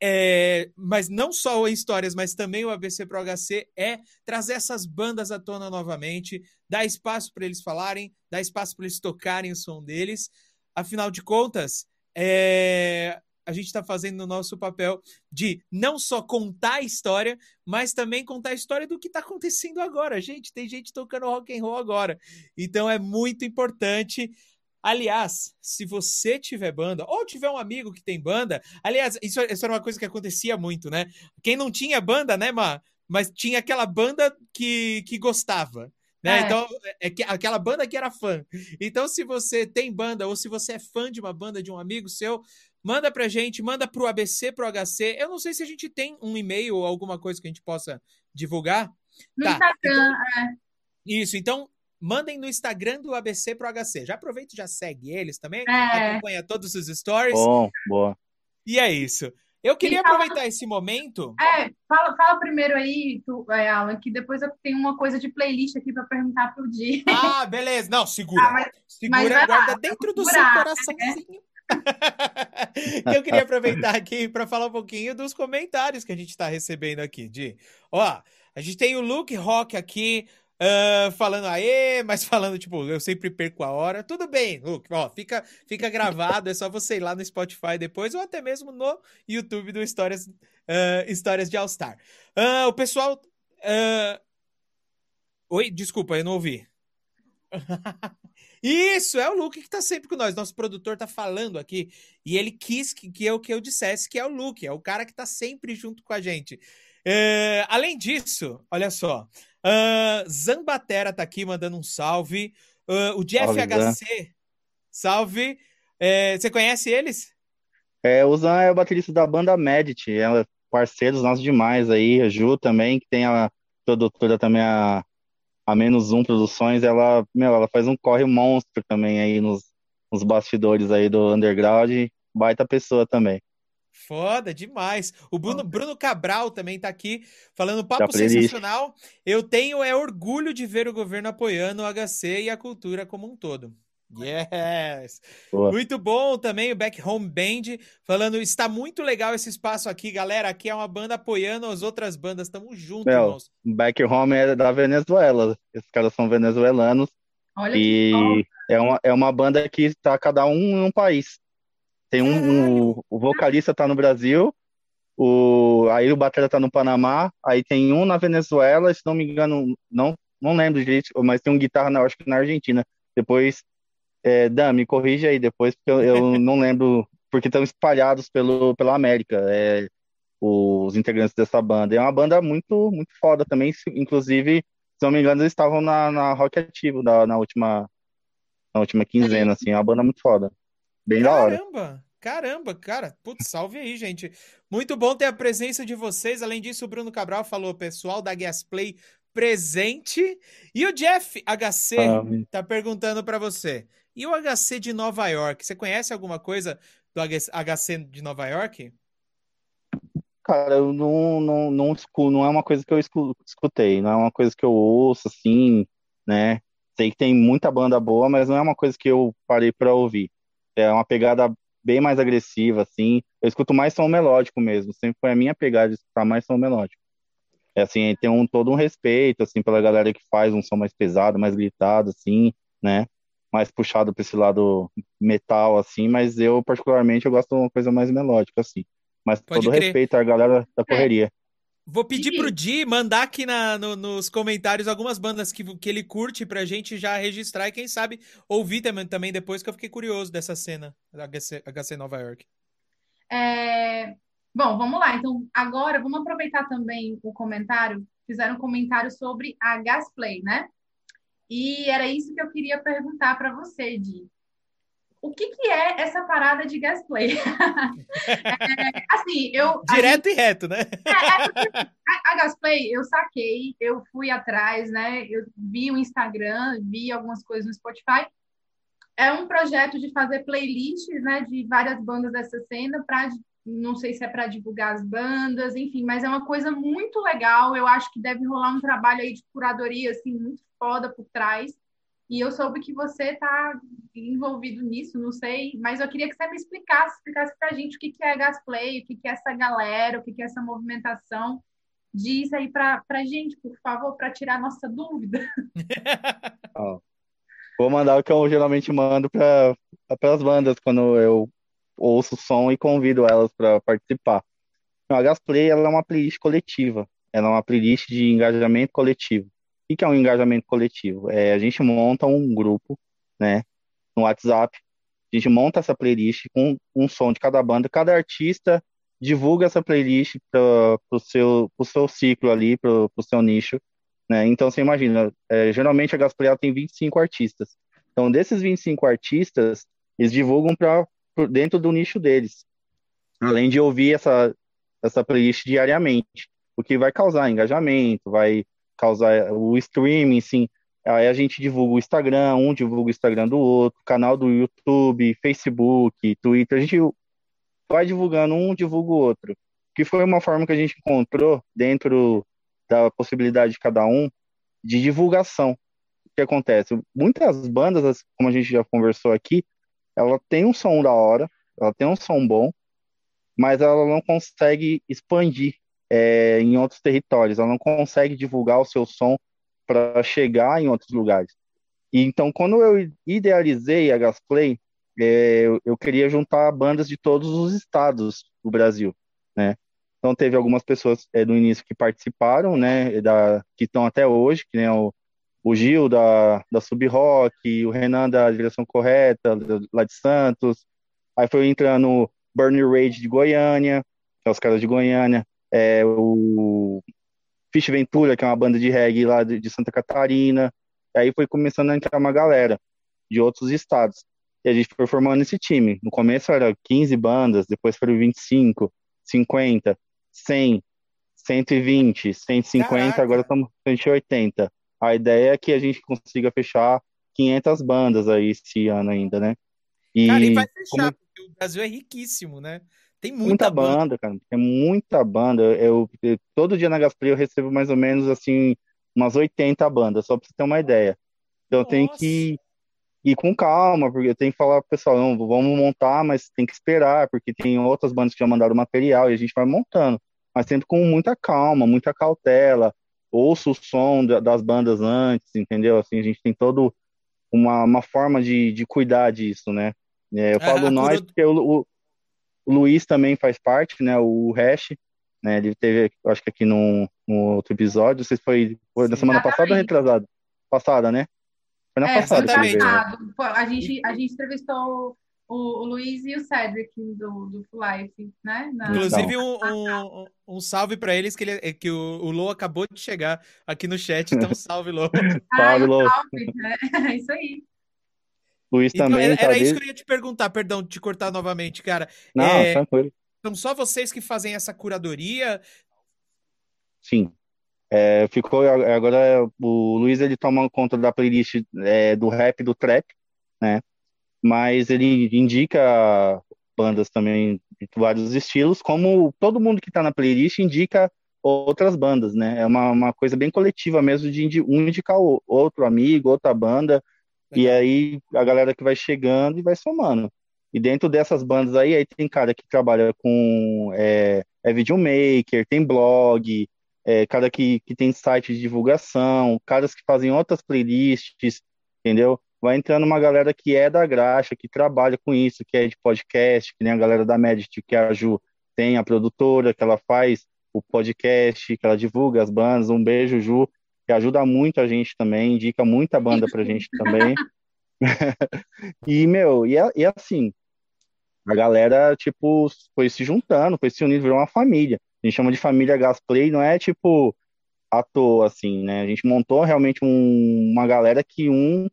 é, mas não só o Histórias, mas também o ABC Pro HC é trazer essas bandas à tona novamente, dar espaço para eles falarem, dar espaço para eles tocarem o som deles. Afinal de contas, é, a gente está fazendo o nosso papel de não só contar a história, mas também contar a história do que está acontecendo agora. Gente, tem gente tocando rock and roll agora. Então é muito importante. Aliás, se você tiver banda, ou tiver um amigo que tem banda, aliás, isso, isso era uma coisa que acontecia muito, né? Quem não tinha banda, né, Ma? Mas tinha aquela banda que, que gostava. Né? É. Então, é que, aquela banda que era fã. Então, se você tem banda, ou se você é fã de uma banda de um amigo seu, Manda pra gente, manda pro ABC, pro HC. Eu não sei se a gente tem um e-mail ou alguma coisa que a gente possa divulgar. No tá. Instagram, então, é. Isso, então mandem no Instagram do ABC pro HC. Já aproveita e já segue eles também. É. Acompanha todos os stories. Bom, boa. E é isso. Eu queria fala, aproveitar esse momento. É, fala, fala primeiro aí, tu, é, Alan, que depois eu tenho uma coisa de playlist aqui para perguntar pro Di. Ah, beleza. Não, segura. Ah, mas, segura, mas guarda lá, dentro do seu coraçãozinho. Né? eu queria aproveitar aqui para falar um pouquinho dos comentários que a gente está recebendo aqui, de ó, a gente tem o Luke Rock aqui uh, falando aê, mas falando tipo, eu sempre perco a hora. Tudo bem, Luke, ó, fica, fica gravado, é só você ir lá no Spotify depois ou até mesmo no YouTube do Histórias, uh, Histórias de All Star. Uh, o pessoal, oi, desculpa, eu não ouvi. Isso, é o Luke que tá sempre com nós. Nosso produtor tá falando aqui. E ele quis que, que eu que eu dissesse que é o Luke, é o cara que tá sempre junto com a gente. Além disso, olha só. Uh, Zambatera tá aqui mandando um salve. Uh, o Jeff salve, HC, salve. É, você conhece eles? É, o Zan é o baterista da banda Medit, é parceiros nossos demais aí. A Ju também, que tem a produtora também, a a Menos Um Produções, ela, meu, ela faz um corre monstro também aí nos, nos bastidores aí do underground, baita pessoa também. Foda demais. O Bruno, Bruno Cabral também tá aqui falando papo sensacional. Eu tenho é orgulho de ver o governo apoiando o HC e a cultura como um todo. Yes! Boa. Muito bom também o Back Home Band falando, está muito legal esse espaço aqui, galera. Aqui é uma banda apoiando as outras bandas, estamos juntos, Meu, irmãos. Back Home é da Venezuela, esses caras são venezuelanos. Olha e é uma, é uma banda que está cada um em um país. Tem um, um o vocalista está no Brasil, o aí o batera está no Panamá, aí tem um na Venezuela, se não me engano, não não lembro direito, mas tem um guitarra na, acho que na Argentina. Depois é, Dan, me corrija aí depois, porque eu, eu não lembro, porque estão espalhados pelo, pela América, é, os integrantes dessa banda. É uma banda muito, muito foda também, inclusive, se não me engano, eles estavam na, na Rock Ativo na, na, última, na última quinzena, assim, é uma banda muito foda. Bem Caramba. da hora. Caramba! Caramba, cara, putz, salve aí, gente. Muito bom ter a presença de vocês. Além disso, o Bruno Cabral falou, pessoal da Gas Play presente. E o Jeff HC ah, tá perguntando para você: e o HC de Nova York? Você conhece alguma coisa do HC de Nova York? Cara, eu não, não, não, escuto, não é uma coisa que eu escutei, não é uma coisa que eu ouço assim, né? Sei que tem muita banda boa, mas não é uma coisa que eu parei para ouvir. É uma pegada bem mais agressiva, assim. Eu escuto mais som melódico mesmo, sempre foi a minha pegada de escutar mais som melódico. É assim, tem um, todo um respeito, assim, pela galera que faz um som mais pesado, mais gritado, assim, né? Mais puxado para esse lado metal, assim, mas eu, particularmente, eu gosto de uma coisa mais melódica, assim. Mas Pode todo crer. respeito à galera da correria. Vou pedir Di. pro Di mandar aqui na, no- nos comentários algumas bandas que, que ele curte pra gente já registrar e quem sabe ouvir também, também depois, que eu fiquei curioso dessa cena da HC, HC Nova York. É, Bom, vamos lá. Então, agora vamos aproveitar também o comentário. Fizeram um comentário sobre a Gasplay, né? E era isso que eu queria perguntar para você, Di. O que que é essa parada de Gasplay? É, assim, eu Direto e reto, né? a, a Gasplay, eu saquei, eu fui atrás, né? Eu vi o Instagram, vi algumas coisas no Spotify. É um projeto de fazer playlists, né, de várias bandas dessa cena para não sei se é para divulgar as bandas, enfim, mas é uma coisa muito legal. Eu acho que deve rolar um trabalho aí de curadoria assim muito foda por trás. E eu soube que você está envolvido nisso, não sei, mas eu queria que você me explicasse, explicasse pra gente o que que é Gasplay, o que que é essa galera, o que que é essa movimentação. Diz aí pra, pra gente, por favor, para tirar nossa dúvida. Vou mandar o que eu geralmente mando para as bandas quando eu ouço o som e convido elas para participar. A Gasplay ela é uma playlist coletiva, ela é uma playlist de engajamento coletivo. O que é um engajamento coletivo? É, a gente monta um grupo, né, no WhatsApp, a gente monta essa playlist com um som de cada banda, cada artista divulga essa playlist para o seu, pro seu ciclo ali, para o seu nicho, né? Então você imagina, é, geralmente a Gasplay ela tem 25 artistas. Então desses 25 artistas, eles divulgam para dentro do nicho deles. Além de ouvir essa essa playlist diariamente, o que vai causar engajamento, vai causar o streaming, sim. Aí a gente divulga o Instagram, um divulga o Instagram do outro, canal do YouTube, Facebook, Twitter, a gente vai divulgando um, divulga o outro. Que foi uma forma que a gente encontrou dentro da possibilidade de cada um de divulgação. O que acontece? Muitas bandas, como a gente já conversou aqui, ela tem um som da hora, ela tem um som bom, mas ela não consegue expandir é, em outros territórios, ela não consegue divulgar o seu som para chegar em outros lugares. E então, quando eu idealizei a Gasplay, é, eu, eu queria juntar bandas de todos os estados do Brasil, né? Então teve algumas pessoas é, no início que participaram, né, da, que estão até hoje, que nem o, o Gil da, da Sub Rock, o Renan da Direção Correta, lá de Santos, aí foi entrando Bernie Rage de Goiânia, que é os caras de Goiânia, é, o Fish Ventura, que é uma banda de reggae lá de, de Santa Catarina, aí foi começando a entrar uma galera de outros estados, e a gente foi formando esse time. No começo era 15 bandas, depois foram 25, 50, 100, 120, 150, Caraca. agora estamos 180. A ideia é que a gente consiga fechar 500 bandas aí esse ano ainda, né? E Cara, e vai fechar, como- porque o Brasil é riquíssimo, né? Tem muita muita banda. banda, cara, é muita banda. Eu, eu- todo dia na Gasplay eu recebo mais ou menos assim umas 80 bandas, só pra você ter uma ideia. Então eu tenho que ir com calma, porque eu tenho que falar pro pessoal, não, vamos montar, mas tem que esperar, porque tem outras bandas que já mandaram material e a gente vai montando, mas sempre com muita calma, muita cautela. Ouço o som da- das bandas antes, entendeu? Assim, a gente tem todo uma, uma forma de, de cuidar disso, né? É, eu É, falo a nós cura- porque o, o, o Luiz também faz parte, né? O Hash, né? Ele teve, eu acho que aqui no, no outro episódio, vocês foi, foi na semana passada ou retrasada? Passada, né? Foi na É, passada que ele exatamente. veio, né? passado. Pô, A gente, a gente entrevistou o, o Luiz e o Cedric do, do Full Life, né? Na- Inclusive, um, um, um salve pra eles, que, ele, é que o, o Lô acabou de chegar aqui no chat, então salve, Lô. Ai, Salve, Lô. salve, né? É isso aí. Luiz Então, também, era, era isso desde... que eu ia te perguntar, perdão, de te cortar novamente, cara. Não, É, tranquilo. são só vocês que fazem essa curadoria? Sim. É, ficou agora o Luiz ele toma conta da playlist é, do rap e do trap, né? Mas ele indica bandas também de vários estilos, como todo mundo que está na playlist indica outras bandas, né? É uma, uma coisa bem coletiva mesmo de um indicar o outro amigo, outra banda, e aí a galera que vai chegando e vai somando. E dentro dessas bandas aí, aí tem cara que trabalha com é, é videomaker, tem blog, é, cara que, que tem site de divulgação, caras que fazem outras playlists, entendeu? Vai entrando uma galera que é da graxa, que trabalha com isso, que é de podcast, que nem a galera da Medit, que a Ju tem a produtora, que ela faz o podcast, que ela divulga as bandas. Um beijo, Ju, que ajuda muito a gente também, indica muita banda pra gente também. e, meu, e, é, e é assim, a galera, tipo, foi se juntando, foi se unindo, virou uma família. A gente chama de família Gasplay, não é tipo à toa, assim, né? A gente montou realmente um, uma galera que um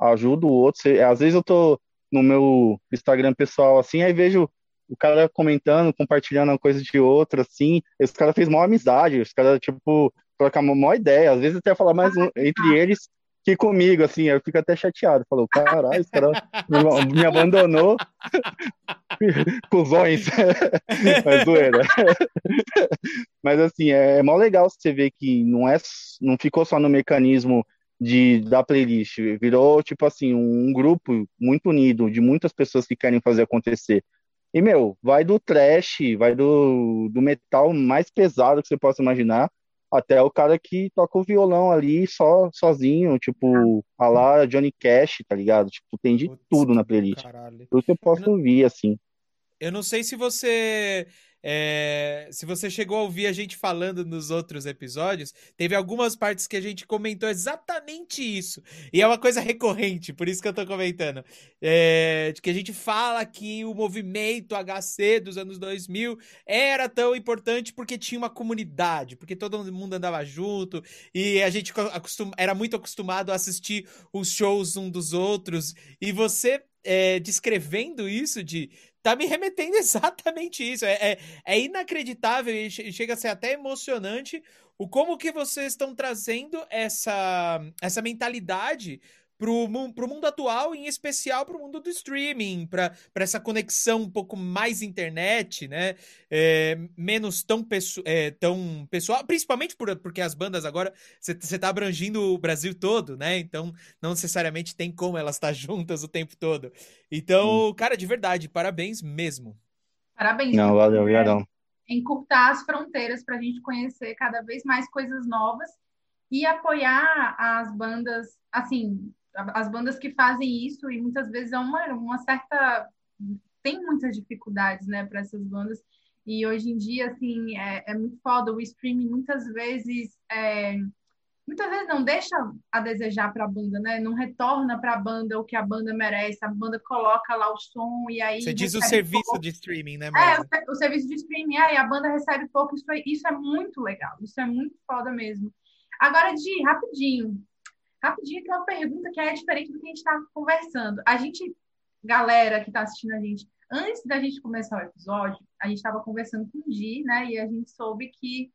ajuda o outro. Às vezes eu tô no meu Instagram pessoal, assim, aí vejo o cara comentando, compartilhando uma coisa de outra, assim. Esse cara fez maior amizade, os caras, tipo, trocam uma maior ideia. Às vezes até falar mais um, entre eles que comigo, assim, eu fico até chateado. Falou, caralho, esse cara me abandonou. Cusões. Mas zoeira. Mas assim, é, é mó legal você ver que não é, não ficou só no mecanismo de, da playlist, virou tipo assim, um grupo muito unido de muitas pessoas que querem fazer acontecer. E, meu, vai do trash, vai do, do metal mais pesado que você possa imaginar, até o cara que toca o violão ali só sozinho, tipo, a lá Johnny Cash, tá ligado? Tipo, tem de Putz, tudo na playlist. Caralho. Tudo que eu posso eu não, ouvir, assim. Eu não sei se você é, se você chegou a ouvir a gente falando nos outros episódios, teve algumas partes que a gente comentou exatamente isso. E é uma coisa recorrente, por isso que eu tô comentando. É, de que a gente fala que o movimento HC dos anos 2000 era tão importante porque tinha uma comunidade, porque todo mundo andava junto e a gente acostum, era muito acostumado a assistir os shows um dos outros. E você é, descrevendo isso de tá me remetendo exatamente isso. É, é, é, inacreditável e chega a ser até emocionante o como que vocês estão trazendo essa, essa mentalidade pro, pro mundo atual, em especial pro mundo do streaming, para essa conexão um pouco mais internet, né? É, menos tão, é, tão pessoal, principalmente por, porque as bandas agora você tá abrangindo o Brasil todo, né? Então não necessariamente tem como elas estar juntas o tempo todo. Então, hum. cara, de verdade, parabéns mesmo. Parabéns. Não, valeu, obrigadão. Encurtar as fronteiras para a gente conhecer cada vez mais coisas novas e apoiar as bandas, assim, as bandas que fazem isso, e muitas vezes é uma, uma certa. tem muitas dificuldades, né, para essas bandas. E hoje em dia, assim, é, é muito foda. O streaming muitas vezes. É, muitas vezes não deixa a desejar para a banda, né? Não retorna para a banda o que a banda merece. A banda coloca lá o som e aí. Você diz o serviço pouco. de streaming, né? É, o, o, serviço de streaming, aí a banda recebe pouco. Isso é, isso é muito legal. Isso é muito foda mesmo. Agora, de rapidinho, Rapidinho, é uma pergunta que é diferente do que a gente está conversando. A gente, galera que está assistindo a gente, antes da gente começar o episódio, a gente estava conversando com o Gi, né? E a gente soube que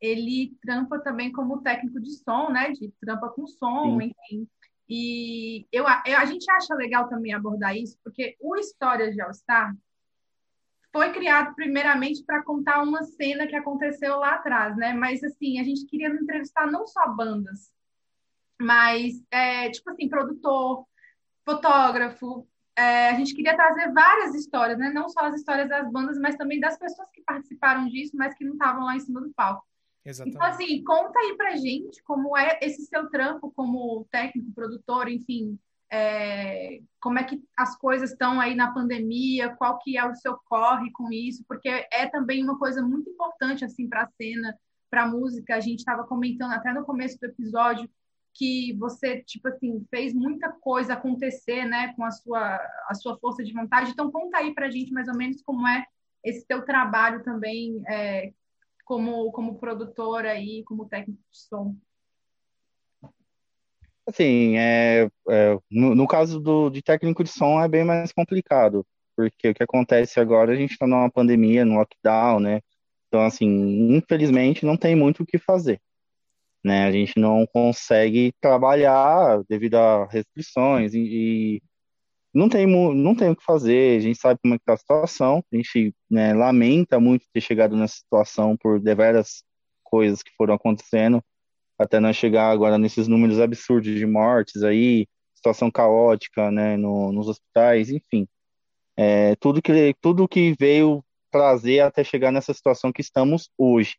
ele trampa também como técnico de som, né? De trampa com som, Sim. enfim. E eu, a gente acha legal também abordar isso, porque o Histórias de All Star foi criado primeiramente para contar uma cena que aconteceu lá atrás, né? Mas assim, a gente queria entrevistar não só bandas, mas, é, tipo assim, produtor, fotógrafo, é, a gente queria trazer várias histórias, né? Não só as histórias das bandas, mas também das pessoas que participaram disso, mas que não estavam lá em cima do palco. Exatamente. Então, assim, conta aí pra gente como é esse seu trampo como técnico, produtor, enfim, é, como é que as coisas estão aí na pandemia, qual que é o seu corre com isso, porque é também uma coisa muito importante, assim, para a cena, para a música. A gente estava comentando até no começo do episódio que você, tipo assim, fez muita coisa acontecer, né, com a sua, a sua força de vontade. Então, conta aí pra gente mais ou menos como é esse teu trabalho também é, como, como produtora e como técnico de som. Assim, é, é no, no, caso do, de técnico de som é bem mais complicado, porque o que acontece agora, a gente está numa pandemia, no lockdown, né? Então, assim, infelizmente não tem muito o que fazer né? A gente não consegue trabalhar devido a restrições e, e não tem, não tem o que fazer, a gente sabe como é que tá a situação, a gente né, lamenta muito ter chegado nessa situação por deveras coisas que foram acontecendo, até nós chegar agora nesses números absurdos de mortes aí, situação caótica, né, no, nos hospitais, enfim. é, tudo que tudo que veio trazer até chegar nessa situação que estamos hoje,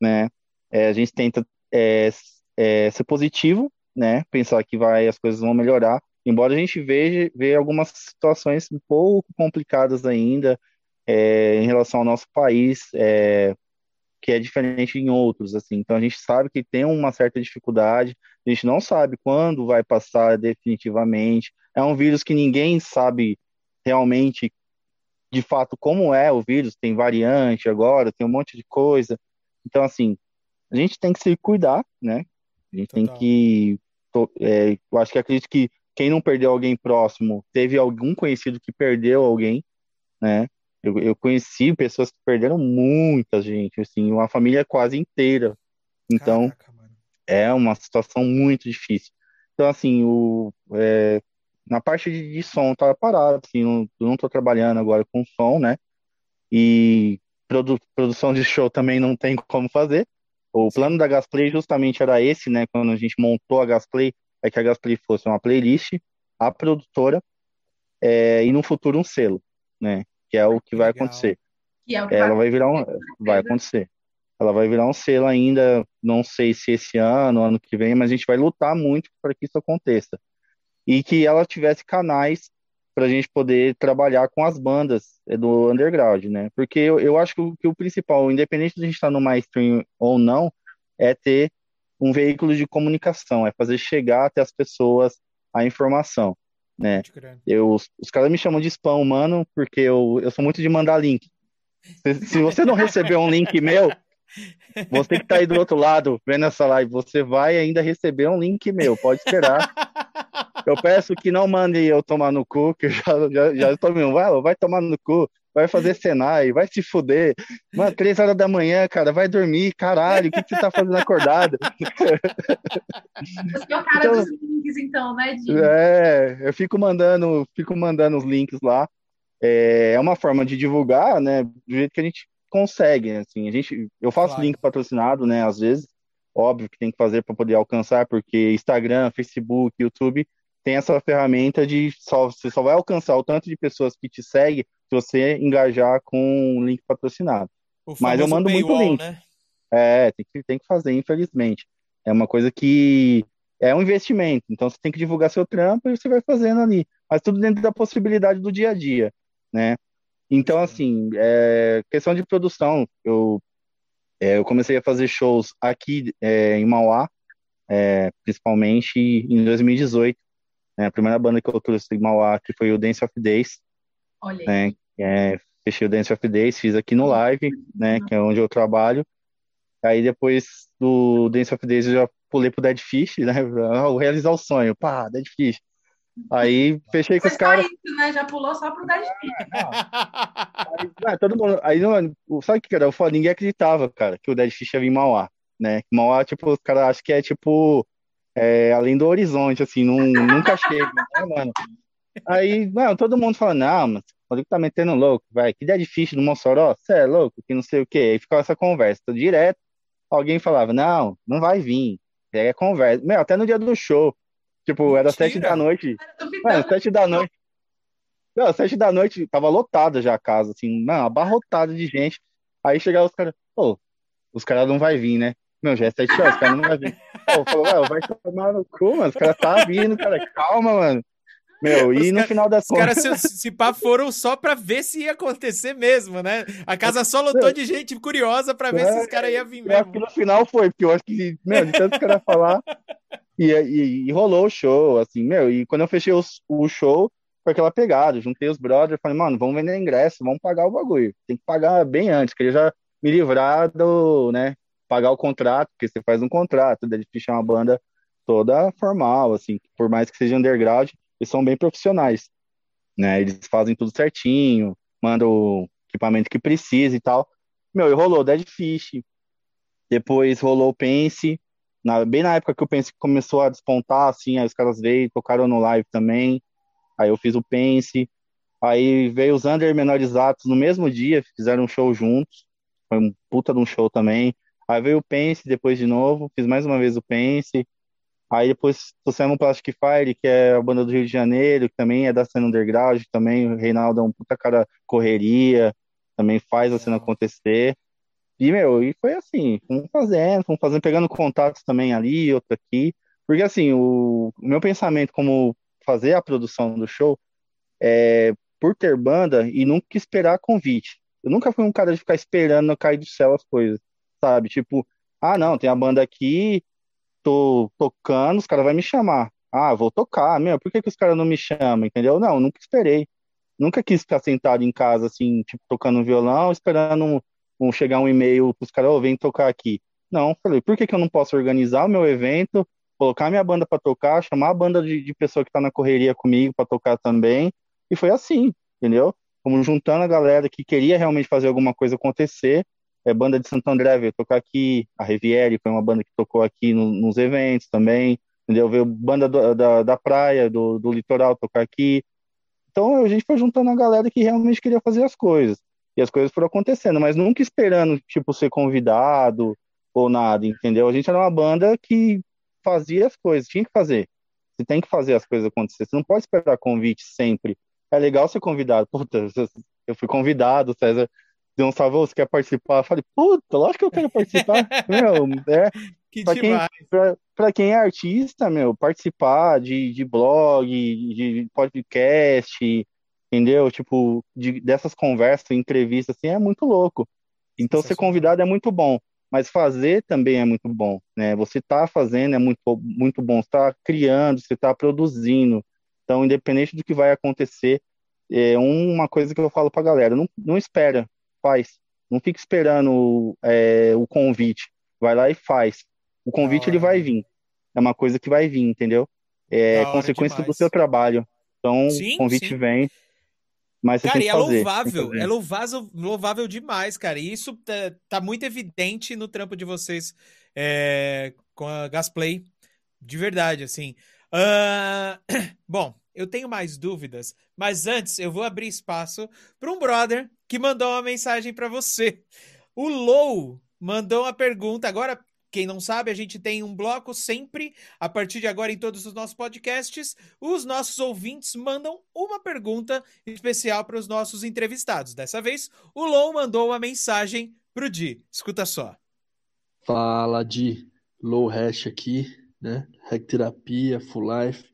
né? É, a gente tenta é, é, ser positivo, né? Pensar que vai as coisas vão melhorar, embora a gente veja, veja algumas situações um pouco complicadas ainda é, em relação ao nosso país, é, que é diferente em outros, assim. Então a gente sabe que tem uma certa dificuldade, a gente não sabe quando vai passar definitivamente. É um vírus que ninguém sabe realmente, de fato, como é o vírus. Tem variante agora, tem um monte de coisa. Então, assim, a gente tem que se cuidar, né? A gente Total. tem que. É, eu acho que acredito que quem não perdeu alguém próximo teve algum conhecido que perdeu alguém, né? Eu, eu conheci pessoas que perderam muita gente, assim, uma família quase inteira. Então, Caraca, é uma situação muito difícil. Então, assim, o, é, na parte de, de som tá parado, assim, não, não tô trabalhando agora com som, né? E produ, produção de show também não tem como fazer. O plano da Gasplay justamente era esse, né? Quando a gente montou a Gasplay, é que a Gasplay fosse uma playlist, a produtora, é, e no futuro um selo, né? Que é o que vai acontecer. Que é o que Ela vai virar um, vai acontecer. Ela vai virar um selo ainda, não sei se esse ano, ano que vem, mas a gente vai lutar muito para que isso aconteça. E que ela tivesse canais para a gente poder trabalhar com as bandas é, do underground, né? Porque eu, eu acho que o, que o principal, independente de a gente estar no mainstream ou não, é ter um veículo de comunicação, é fazer chegar até as pessoas a informação, né? Eu, os, os caras me chamam de spam humano porque eu, eu sou muito de mandar link. Se, se você não receber um link meu, você que está aí do outro lado vendo essa live, você vai ainda receber um link meu, pode esperar. Eu peço que não mande eu tomar no cu, que eu já, já, já estou me vai, vai tomar no cu, vai fazer Senai, vai se fuder. Mano, três horas da manhã, cara, vai dormir, caralho, o que, que você tá fazendo acordado? Você é o cara então, dos links, então, né, Dinho? É, eu fico mandando, fico mandando os links lá. É, é uma forma de divulgar, né, do jeito que a gente consegue, assim, a gente, eu faço claro. link patrocinado, né, às vezes, óbvio que tem que fazer para poder alcançar, porque Instagram, Facebook, YouTube tem essa ferramenta de só, você só vai alcançar o tanto de pessoas que te seguem se você engajar com um link patrocinado. Mas eu mando paywall, muito link. Né? É, tem que, tem que fazer, infelizmente. É uma coisa que é um investimento, então você tem que divulgar seu trampo e você vai fazendo ali, mas tudo dentro da possibilidade do dia a dia, né? Então, assim, é, questão de produção, eu, é, eu comecei a fazer shows aqui é, em Mauá, é, principalmente em 2018. Né, a primeira banda que eu trouxe em Mauá que foi o Dance of Days. Olha né, é, fechei o Dance of Days, fiz aqui no Live, né, que é onde eu trabalho. Aí depois do Dance of Days eu já pulei pro Dead Fish, né, realizar o sonho, pá, Dead Fish. Aí fechei com os caras. Né? Já pulou só pro 10 aí, ah, todo mundo. Aí, sabe o que era? Eu ninguém acreditava, cara, que o Dead Fish ia vir em Mauá, né? Mauá, tipo, os caras acham que é tipo. É, além do horizonte, assim, não, nunca chega, né, mano? Aí, mano, todo mundo fala, não, mas o que tá metendo louco, vai, que Dead Fish no Mossoró, você é louco, que não sei o quê. Aí ficava essa conversa, direto, alguém falava, não, não vai vir, é conversa. Meu, até no dia do show, Tipo, era sete da noite. Mano, sete da noite. Não, sete da noite, tava lotada já a casa, assim, não, abarrotada de gente. Aí chegava os caras, pô, os caras não vai vir, né? Meu, já é sete horas, os caras não vai vir. Pô, falou, vai tomar no cu, mano, os caras tá vindo, cara, calma, mano. Meu, e no final das contas. Os caras, se, se pá, foram só pra ver se ia acontecer mesmo, né? A casa só lotou de gente curiosa pra ver é, se os caras iam vir mesmo. Eu acho que no final foi, porque eu acho que, meu, de tanto caras falar, e, e, e, rolou o show, assim, meu, e quando eu fechei o, o show, foi aquela pegada, juntei os brothers, falei, mano, vamos vender ingresso, vamos pagar o bagulho. Tem que pagar bem antes, queria já me livrar do, né, pagar o contrato, porque você faz um contrato, daí fechar uma banda toda formal, assim, por mais que seja underground, eles são bem profissionais, né, eles fazem tudo certinho, mandam o equipamento que precisa e tal. Meu, e rolou Dead Fish, depois rolou o Pense, na, bem na época que o Pense começou a despontar, assim, aí os caras veio, tocaram no live também. Aí eu fiz o Pense. Aí veio os Under Menorizados no mesmo dia, fizeram um show juntos. Foi um puta de um show também. Aí veio o Pense depois de novo, fiz mais uma vez o Pense. Aí depois trouxemos o Plastic Fire, que é a banda do Rio de Janeiro, que também é da cena underground, também o Reinaldo é um puta cara correria, também faz a cena acontecer. E, meu, e foi assim, fomos fazendo, fomos fazendo, pegando contatos também ali, outro aqui. Porque, assim, o, o meu pensamento como fazer a produção do show é por ter banda e nunca esperar convite. Eu nunca fui um cara de ficar esperando cair do céu as coisas, sabe? Tipo, ah, não, tem a banda aqui, tô tocando, os caras vão me chamar. Ah, vou tocar, meu, por que, que os caras não me chamam, entendeu? Não, nunca esperei. Nunca quis ficar sentado em casa, assim, tipo, tocando um violão, esperando um, chegar um e-mail pros caras, ô, oh, vem tocar aqui. Não, falei, por que, que eu não posso organizar o meu evento, colocar minha banda para tocar, chamar a banda de, de pessoa que tá na correria comigo para tocar também, e foi assim, entendeu? Como juntando a galera que queria realmente fazer alguma coisa acontecer, é, banda de Santo André veio tocar aqui, a Riviere foi uma banda que tocou aqui no, nos eventos também, entendeu? Veio banda do, da, da praia, do, do litoral tocar aqui. Então a gente foi juntando a galera que realmente queria fazer as coisas. E as coisas foram acontecendo, mas nunca esperando, tipo, ser convidado ou nada, entendeu? A gente era uma banda que fazia as coisas, tinha que fazer. Você tem que fazer as coisas acontecer. Você não pode esperar convite sempre. É legal ser convidado. Puta, eu fui convidado, César deu um salve, você quer participar? Eu falei, puta, lógico que eu quero participar. meu, é, Que pra quem, pra, pra quem é artista, meu, participar de, de blog, de podcast, entendeu? Tipo, de, dessas conversas, entrevistas, assim, é muito louco. Então, ser convidado é muito bom, mas fazer também é muito bom, né? Você tá fazendo é muito, muito bom, você tá criando, você tá produzindo. Então, independente do que vai acontecer, é uma coisa que eu falo pra galera, não, não espera, faz. Não fica esperando é, o convite. Vai lá e faz. O convite ele vai vir. É uma coisa que vai vir, entendeu? É consequência do demais. seu trabalho. Então, Sim, o convite sim. vem, mas Cara, e é fazer. louvável, é louvável, louvável demais, cara. E isso tá, tá muito evidente no trampo de vocês é, com a Gasplay, de verdade, assim. Ah, bom, eu tenho mais dúvidas, mas antes eu vou abrir espaço para um brother que mandou uma mensagem para você. O Low mandou uma pergunta. Agora, quem não sabe, a gente tem um bloco sempre, a partir de agora em todos os nossos podcasts, os nossos ouvintes mandam uma pergunta especial para os nossos entrevistados. Dessa vez, o Low mandou uma mensagem pro Di. Escuta só. Fala de low hash aqui, né? Hack terapia, full life.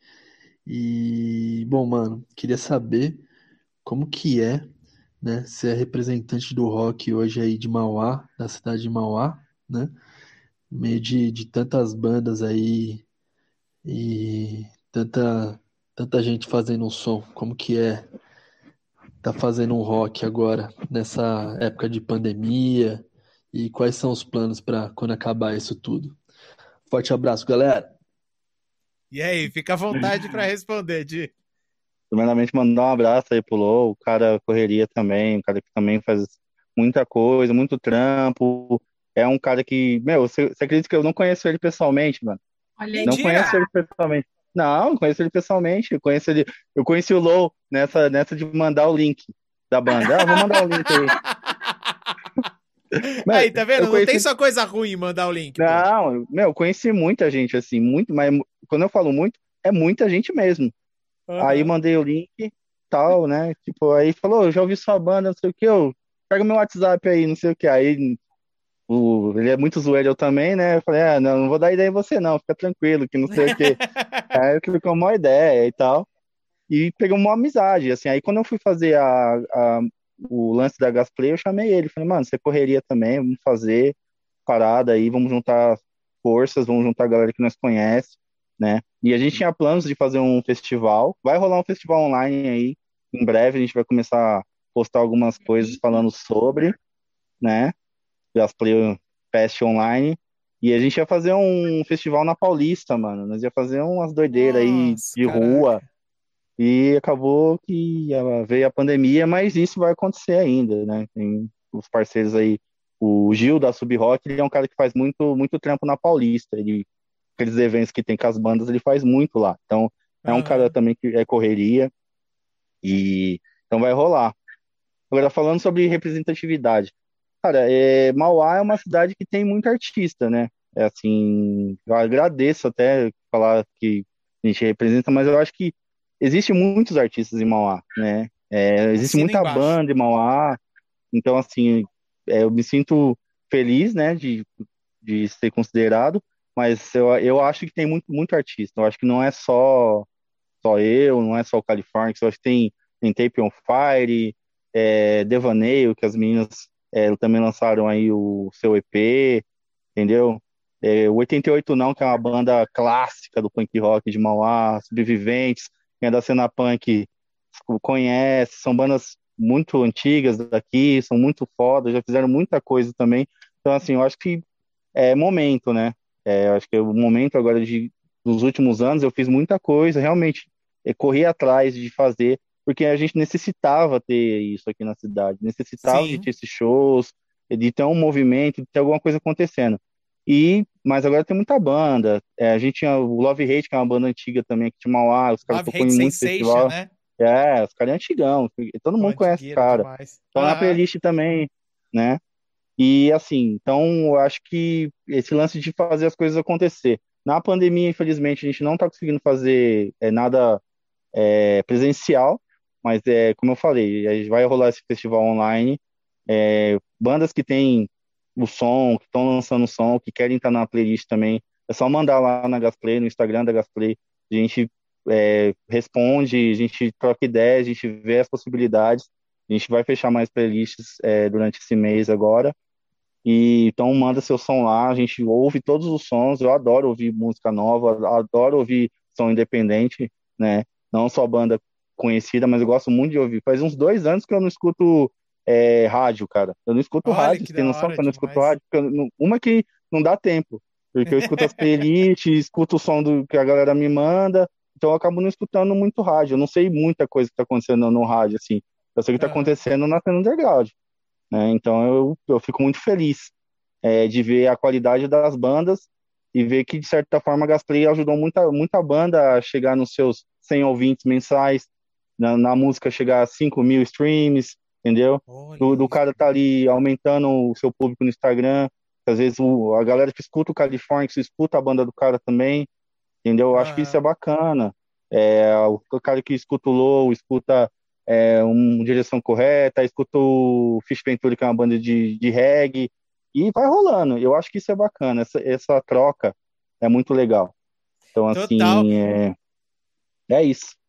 E, bom, mano, queria saber como que é, né, ser representante do rock hoje aí de Mauá, da cidade de Mauá, né? No meio de, de tantas bandas aí e tanta, tanta gente fazendo um som. Como que é tá fazendo um rock agora, nessa época de pandemia? E quais são os planos para quando acabar isso tudo? Forte abraço, galera! E aí, fica à vontade para responder, Di. Primeiramente, mandar um abraço aí pro Lou, o cara correria também, um cara que também faz muita coisa, muito trampo. É um cara que, meu, você, você acredita que eu não conheço ele pessoalmente, mano? Olha aí. Não conheço ele pessoalmente. Não, não conheço ele pessoalmente. Eu conheço ele, eu conheci o Low nessa, nessa de mandar o link da banda. Ah, vou mandar o link aí. Mas Aí, tá vendo? eu Não tem conheci- só coisa ruim mandar o link. pô. Não, meu, eu conheci muita gente assim, muito, mas quando eu falo muito, é muita gente mesmo. Aí Aham. mandei o link, tal, né? Tipo, aí falou, "Eu já ouvi sua banda, não sei o que, eu pega meu WhatsApp aí, não sei o que. Aí o, ele é muito zoeiro eu também, né? Eu falei, ah, não, não vou dar ideia em você não, fica tranquilo, que não sei o que. Aí ficou uma ideia e tal. E pegou uma amizade, assim. Aí quando eu fui fazer a, a- o lance da Gasplay, eu chamei ele. Falei, mano, você correria também, vamos fazer parada aí, vamos juntar forças, vamos juntar a galera que nós conhece, né? E a gente tinha planos de fazer um festival. Vai rolar um festival online aí. Em breve a gente vai começar a postar algumas coisas falando sobre, né? Gasplay Fest Online. E a gente ia fazer um festival na Paulista, mano. Nós ia fazer umas doideiras aí de caraca. rua. E acabou que ah, veio a pandemia, mas isso vai acontecer ainda, né? Tem os parceiros aí. O Gil da Sub Rock, ele é um cara que faz muito, muito trampo na Paulista. Ele, aqueles eventos que tem com as bandas, ele faz muito lá. Então, é um Aham. cara também que é correria. E então vai rolar. Agora, falando sobre representatividade. Cara, é, Mauá é uma cidade que tem muito artista, né? É assim, eu agradeço até falar que a gente representa, mas eu acho que existe muitos artistas em Mauá, né? É, existe Assina muita embaixo. banda em Mauá, então assim, é, eu me sinto feliz, né, de, de ser considerado, mas eu, eu acho que tem muito, muito artista. Eu acho que não é só só eu, não é só o California, eu acho que tem, tem Tape on Fire, é, Devaneio, que as meninas é, também lançaram aí o seu EP, entendeu? É, o 88 Não, que é uma banda clássica do punk rock de Mauá, Sobreviventes, quem é da cena punk conhece, são bandas muito antigas daqui, são muito fodas, já fizeram muita coisa também. Então, assim, eu acho que é momento, né? É, eu acho que é o momento agora de, nos últimos anos, eu fiz muita coisa, realmente, é, corri atrás de fazer, porque a gente necessitava ter isso aqui na cidade, necessitava de Sim. ter esses shows, de ter um movimento, de ter alguma coisa acontecendo. E, mas agora tem muita banda. É, a gente tinha o Love Hate, que é uma banda antiga também, aqui de Mauá, os caras tocam em muito festival. né? É, os caras é antigão, todo mundo conhece os caras. demais. Estão na Aham. playlist também, né? E assim, então eu acho que esse lance de fazer as coisas acontecer. Na pandemia, infelizmente, a gente não está conseguindo fazer é, nada é, presencial, mas é como eu falei, a gente vai rolar esse festival online. É, bandas que têm o som, que estão lançando o som, que querem estar na playlist também, é só mandar lá na Gasplay, no Instagram da Gasplay, a gente é, responde, a gente troca ideias, a gente vê as possibilidades. A gente vai fechar mais playlists é, durante esse mês agora. E então manda seu som lá, a gente ouve todos os sons. Eu adoro ouvir música nova, adoro ouvir som independente, né? Não só banda conhecida, mas eu gosto muito de ouvir. Faz uns dois anos que eu não escuto é, rádio, cara. Eu não escuto Olha, rádio, tem noção que eu não escuto demais. rádio? Porque eu não- uma que não dá tempo, porque eu escuto as playlists, escuto o som do, que a galera me manda, então eu acabo não escutando muito rádio. Eu não sei muita coisa que tá acontecendo no rádio, assim. Eu sei o que tá Aham. acontecendo na cena underground, né? Então eu, eu fico muito feliz é, de ver a qualidade das bandas e ver que, de certa forma, a Gasplay ajudou muita, muita banda a chegar nos seus 100 ouvintes mensais, na, na música chegar a 5 mil streams, entendeu? Do, do cara tá ali aumentando o seu público no Instagram, às vezes o, a galera que escuta o California, que escuta a banda do cara também, entendeu? Eu acho que isso é bacana. É, o, cara que escuta o Low, escuta é, uma direção correta, escuta o Fish Ventura, que é uma banda de, de reggae, e vai rolando. Eu acho que isso é bacana, essa, essa troca é muito legal. Então, Total. assim, é, é isso.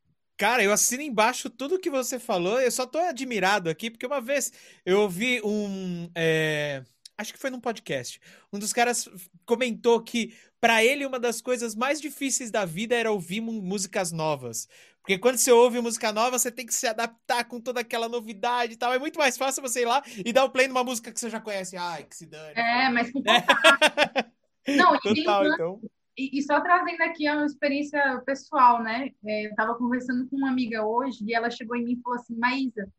Cara, eu assino embaixo tudo que você falou. Eu só tô admirado aqui, porque uma vez eu ouvi um. é, acho que foi num podcast. Um dos caras comentou que, pra ele, uma das coisas mais difíceis da vida era ouvir músicas novas. Porque quando você ouve música nova, você tem que se adaptar com toda aquela novidade e tal. É muito mais fácil você ir lá e dar o play numa música que você já conhece. Ai, que se dane. É, mas com Não, e tem um Total, então. E, e só trazendo aqui uma experiência pessoal, né? É, eu estava conversando com uma amiga hoje e ela chegou em mim e falou assim: Maísa,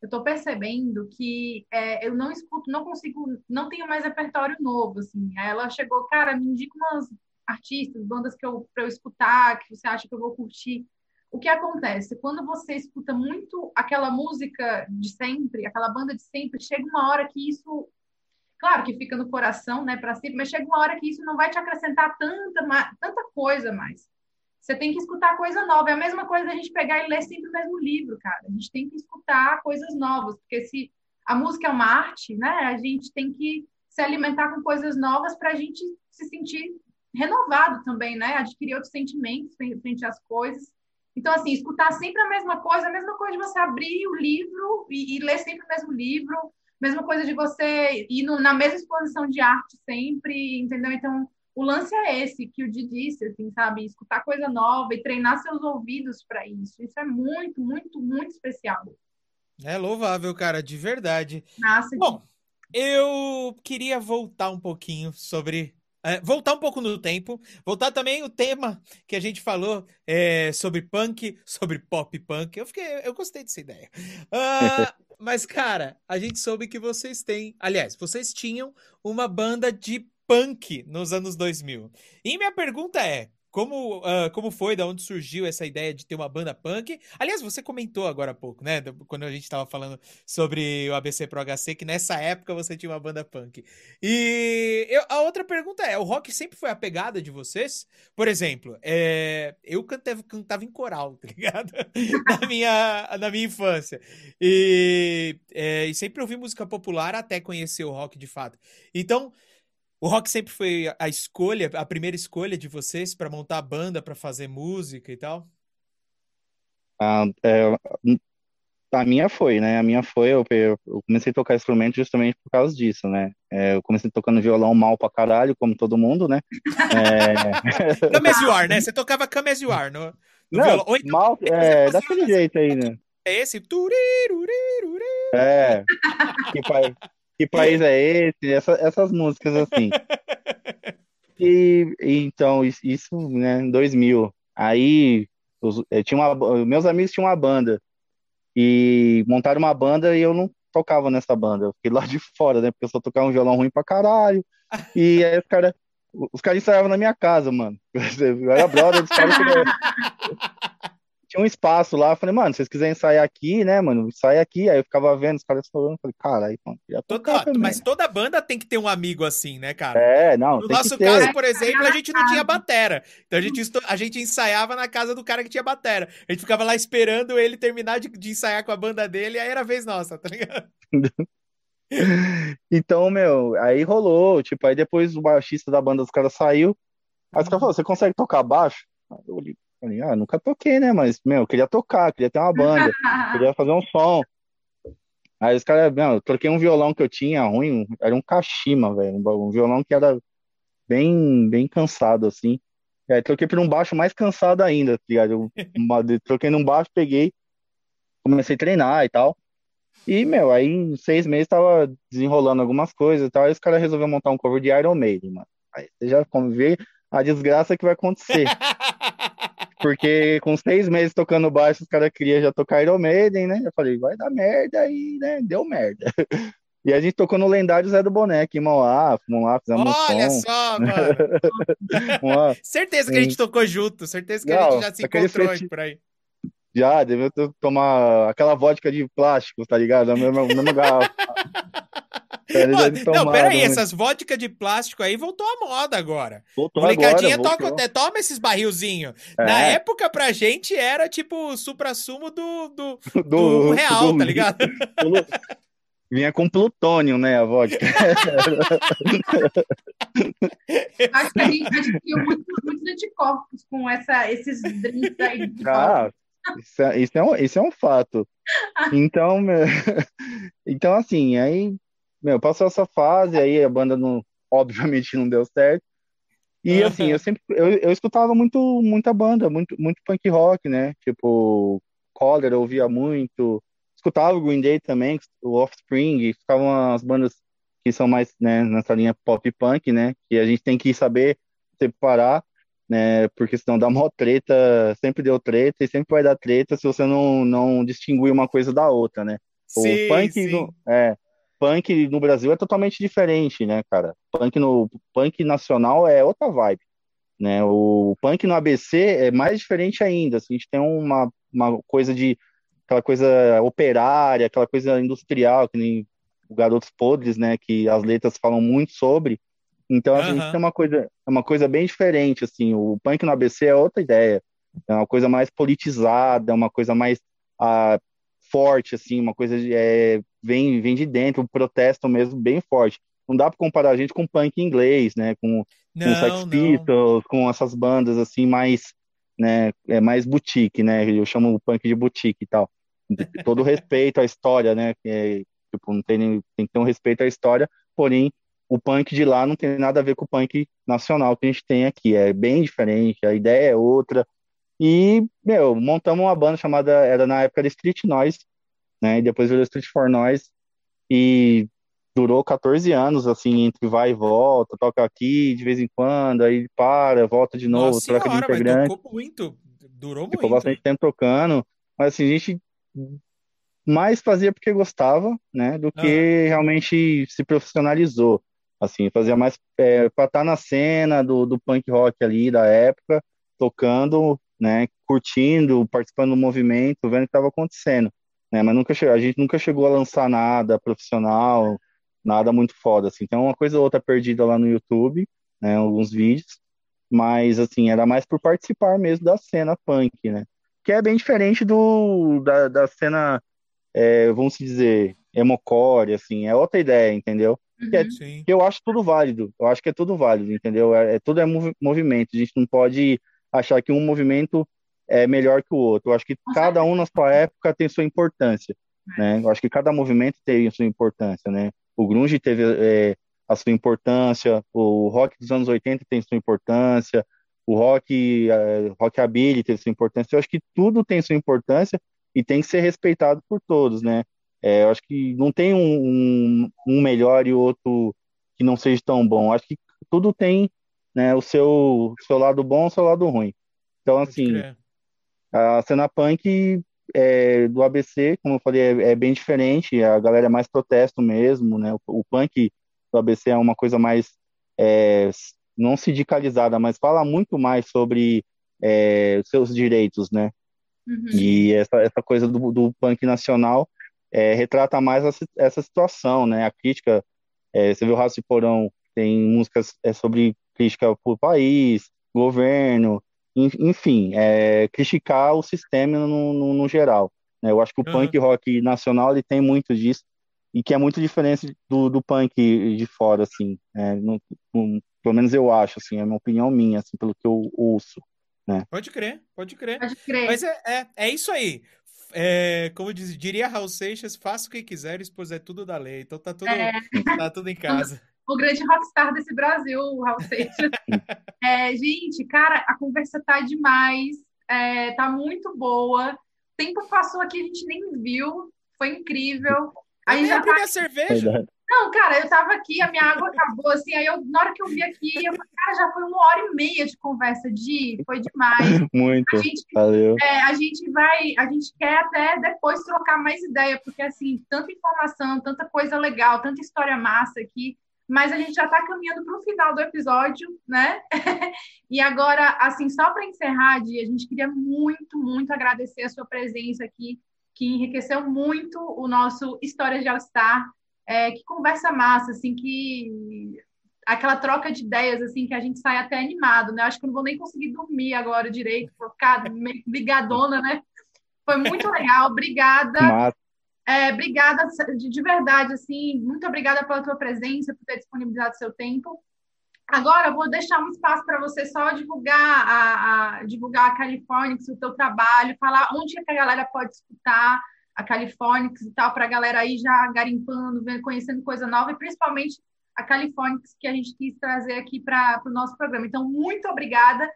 eu estou percebendo que é, eu não escuto, não consigo, não tenho mais repertório novo, assim. Aí ela chegou, cara, me indica umas artistas, bandas que eu para eu escutar, que você acha que eu vou curtir. O que acontece? Quando você escuta muito aquela música de sempre, aquela banda de sempre, chega uma hora que isso Claro que fica no coração, né, para sempre, mas chega uma hora que isso não vai te acrescentar tanta, tanta coisa mais. Você tem que escutar coisa nova. É a mesma coisa da gente pegar e ler sempre o mesmo livro, cara. A gente tem que escutar coisas novas, porque se a música é uma arte, né, a gente tem que se alimentar com coisas novas para a gente se sentir renovado também, né? Adquirir outros sentimentos frente às coisas. Então, assim, escutar sempre a mesma coisa, a mesma coisa de você abrir o livro e, e ler sempre o mesmo livro, mesma coisa de você ir no- na mesma exposição de arte sempre, entendeu? Então, o lance é esse que o Di disse, assim, sabe? Escutar coisa nova e treinar seus ouvidos para isso. Isso é muito, muito, muito especial. É louvável, cara, de verdade. Nasce Bom, eu queria voltar um pouquinho sobre. É, voltar um pouco no tempo, voltar também o tema que a gente falou é, sobre punk, sobre pop punk. Eu fiquei, eu gostei dessa ideia. Ah, mas, cara, a gente soube que vocês têm. Aliás, vocês tinham uma banda de punk nos anos 2000. E minha pergunta é: como, uh, como foi, da onde surgiu essa ideia de ter uma banda punk? Aliás, você comentou agora há pouco, né? Quando a gente estava falando sobre o ABC Pro HC, que nessa época você tinha uma banda punk. E eu, a outra pergunta é: o rock sempre foi a pegada de vocês? Por exemplo, é, eu cantava, cantava em coral, tá ligado? na, minha, na minha infância. E, é, e sempre ouvi música popular até conhecer o rock de fato. Então. O rock sempre foi a escolha, a primeira escolha de vocês para montar a banda, para fazer música e tal? Ah, é, a minha foi, né? A minha foi, eu, eu comecei a tocar instrumento justamente por causa disso, né? É, eu comecei tocando violão mal pra caralho, como todo mundo, né? É... Camezuar, né? Você tocava Camezuar no, no Não, violão. Ou então, mal, é, daquele jeito aí, né? É esse? É. Que, pa... que país é esse? Essa, essas músicas assim. E, e então, isso, né, em 2000. Aí, os, eu tinha uma, meus amigos tinham uma banda e montaram uma banda e eu não tocava nessa banda. Eu fiquei lá de fora, né? Porque eu só tocava um violão ruim pra caralho. E aí os caras os caras ensaiavam na minha casa, mano. Eu era brother dos caras. Tinha um espaço lá, falei, mano, se vocês quiserem ensaiar aqui, né, mano, sai aqui. Aí eu ficava vendo os caras falando, falei, caralho, mano, já toda, Mas toda banda tem que ter um amigo assim, né, cara? É, não. No nosso caso, por exemplo, a gente não tinha batera. Então a gente, a gente ensaiava na casa do cara que tinha batera. A gente ficava lá esperando ele terminar de, de ensaiar com a banda dele, e aí era a vez nossa, tá ligado? então, meu, aí rolou, tipo, aí depois o baixista da banda dos caras saiu. Aí os caras falaram, você consegue tocar baixo? Aí eu olhei, Falei, ah, nunca toquei, né? Mas, meu, eu queria tocar, queria ter uma banda, queria fazer um som. Aí os caras, meu, eu troquei um violão que eu tinha ruim, era um Kashima, velho, um violão que era bem, bem cansado, assim. E aí troquei por um baixo mais cansado ainda, tá ligado? Eu, troquei num baixo, peguei, comecei a treinar e tal. E, meu, aí em seis meses tava desenrolando algumas coisas e tal, aí os caras resolveram montar um cover de Iron Maiden, mano. Aí você já vê a desgraça que vai acontecer. Porque com seis meses tocando baixo, os caras queriam já tocar Iron Maiden, né? Eu falei, vai dar merda aí, né? Deu merda. E a gente tocou no lendário Zé do Boneco em Mauá, lá, fizemos Olha som. só, mano! certeza que a gente tocou junto, certeza que Não, a gente já se encontrou feti... por aí. Já, deveu tomar aquela vodka de plástico, tá ligado? No mesmo, no mesmo não, peraí, essas vodkas de plástico aí voltou à moda agora. Voltou Molecadinha agora, toca, toma esses barrilzinhos. É. Na época, pra gente, era tipo o supra-sumo do, do, do, do, real, do, tá ligado? Vinha com plutônio, né, a vodka. Acho que a gente adquiriu muitos, muitos anticorpos com essa, esses drinks aí. Ah, isso é, isso, é um, isso é um fato. Então, então assim, aí meu, passou essa fase, aí a banda não, obviamente não deu certo. E assim, eu sempre eu, eu escutava muito muita banda, muito muito punk rock, né? Tipo, Collar eu ouvia muito, escutava o Green Day também, o Offspring, ficavam as bandas que são mais, né, nessa linha pop punk, né? Que a gente tem que saber separar, né? Porque senão dá uma treta, sempre deu treta e sempre vai dar treta se você não não distinguir uma coisa da outra, né? O sim, punk sim. é punk no Brasil é totalmente diferente, né, cara? Punk no punk nacional é outra vibe, né? O punk no ABC é mais diferente ainda. Assim, a gente tem uma, uma coisa de aquela coisa operária, aquela coisa industrial, que nem o Garotos Podres, né, que as letras falam muito sobre. Então a gente tem uma coisa, uma coisa bem diferente, assim. O punk no ABC é outra ideia, é uma coisa mais politizada, uma coisa mais ah, forte, assim, uma coisa é, vem, vem de dentro, um protesto mesmo bem forte. Não dá para comparar a gente com punk inglês, né? Com, não, com Sex Pistols, com essas bandas assim mais, né? É mais boutique, né? Eu chamo o punk de boutique e tal. Todo respeito à história, né? É, tipo, não tem, nem, tem que ter um respeito à história, porém o punk de lá não tem nada a ver com o punk nacional que a gente tem aqui. É bem diferente, a ideia é outra. E, meu, montamos uma banda chamada, era na época da Street Noise, né? E depois virou Street for Noise e durou 14 anos, assim, entre vai e volta, toca aqui de vez em quando, aí para, volta de novo, Nossa troca senhora, de integrante. Tocou muito, durou muito. Ficou bastante tempo tocando, mas assim, a gente mais fazia porque gostava, né, do que ah. realmente se profissionalizou. Assim, fazia mais é, para estar tá na cena do, do punk rock ali da época, tocando, né, curtindo, participando do movimento, vendo o que estava acontecendo, né, mas nunca a gente nunca chegou a lançar nada profissional, nada muito foda, assim. Tem uma coisa ou outra perdida lá no YouTube, né, alguns vídeos, mas assim, era mais por participar mesmo da cena punk, né? Que é bem diferente do da, da cena, é, vamos dizer, emocore, assim, é outra ideia, entendeu? Uhum. Que, é, Sim. que eu acho tudo válido, eu acho que é tudo válido, entendeu? É, é tudo é movi- movimento, a gente não pode achar que um movimento é melhor que o outro. Eu acho que Com cada um na sua época tem sua importância, É. né? Eu acho que cada movimento tem a sua importância, né? O grunge teve é, a sua importância, o rock dos anos 80 tem sua importância, o rock, é, rockabilly teve sua importância. Eu acho que tudo tem sua importância e tem que ser respeitado por todos, né? É, eu acho que não tem um, um, um melhor e outro que não seja tão bom. Eu acho que tudo tem, né, o seu, seu lado bom e o seu lado ruim. Então, assim. A cena punk é, do ABC, como eu falei, é, é bem diferente. A galera é mais protesto mesmo, né? O, o punk do ABC é uma coisa mais é, não sindicalizada, mas fala muito mais sobre é, seus direitos, né? Uhum. E essa, essa coisa do, do punk nacional é, retrata mais essa, essa situação, né? A crítica, é, você viu o Raça de Porão, tem músicas é, sobre crítica por país, governo, enfim, é, criticar o sistema no, no, no geral. né? Eu acho que o Aham. punk rock nacional ele tem muito disso e que é muito diferente do, do punk de fora, assim. é, não- não- pelo menos eu acho, assim, é uma opinião minha, assim, pelo que eu ouço. Pode crer, pode crer. Pode crer. Mas é, é, é isso aí. É, como diz, diria Raul Seixas, faça o que quiseres, pois é tudo da lei. Então tá tudo, É. tá tudo em casa. O grande rockstar desse Brasil, o Raul Seixas. É, gente, cara, a conversa tá demais, é, tá muito boa. O tempo passou aqui, a gente nem viu, foi incrível. A Eu gente nem já tá... cerveja. Não, cara, eu tava aqui, a minha água acabou, assim, aí eu, na hora que eu vi aqui, eu falei, cara, já foi uma hora e meia de conversa, de, foi demais. Muito, A gente valeu. É, a gente vai, a gente quer até depois trocar mais ideia, porque assim, tanta informação, tanta coisa legal, tanta história massa aqui, mas a gente já está caminhando para o final do episódio, né? e agora, assim, só para encerrar, Di, a gente queria muito, muito agradecer a sua presença aqui, que enriqueceu muito o nosso História de All Star. É, que conversa massa, assim, que aquela troca de ideias, assim, que a gente sai até animado, né? Acho que eu não vou nem conseguir dormir agora direito, vou ficar ligadona, né? Foi muito legal, obrigada. Massa. É, obrigada de, de verdade, assim, muito obrigada pela tua presença, por ter disponibilizado seu tempo. Agora eu vou deixar um espaço para você só divulgar a, a divulgar a Californix, o teu trabalho, falar onde é que a galera pode escutar a Californix e tal, para a galera aí já garimpando, conhecendo coisa nova, e principalmente a Californix que a gente quis trazer aqui para o nosso programa. Então, muito obrigada.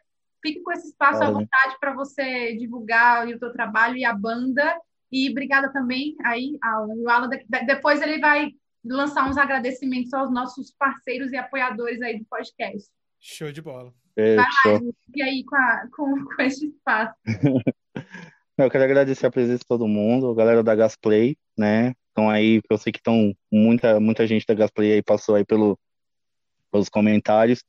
Fique com esse espaço à Valeu. vontade para você divulgar o teu trabalho e a banda. E obrigada também aí ao Alan. De- Depois ele vai lançar uns agradecimentos aos nossos parceiros e apoiadores aí do podcast. Show de bola. Fechou. E aí com, a- com, com esse espaço. Eu quero agradecer a presença de todo mundo, a galera da Gasplay, né? Estão aí, eu sei que estão muita muita gente da Gasplay aí passou aí pelo, pelos comentários.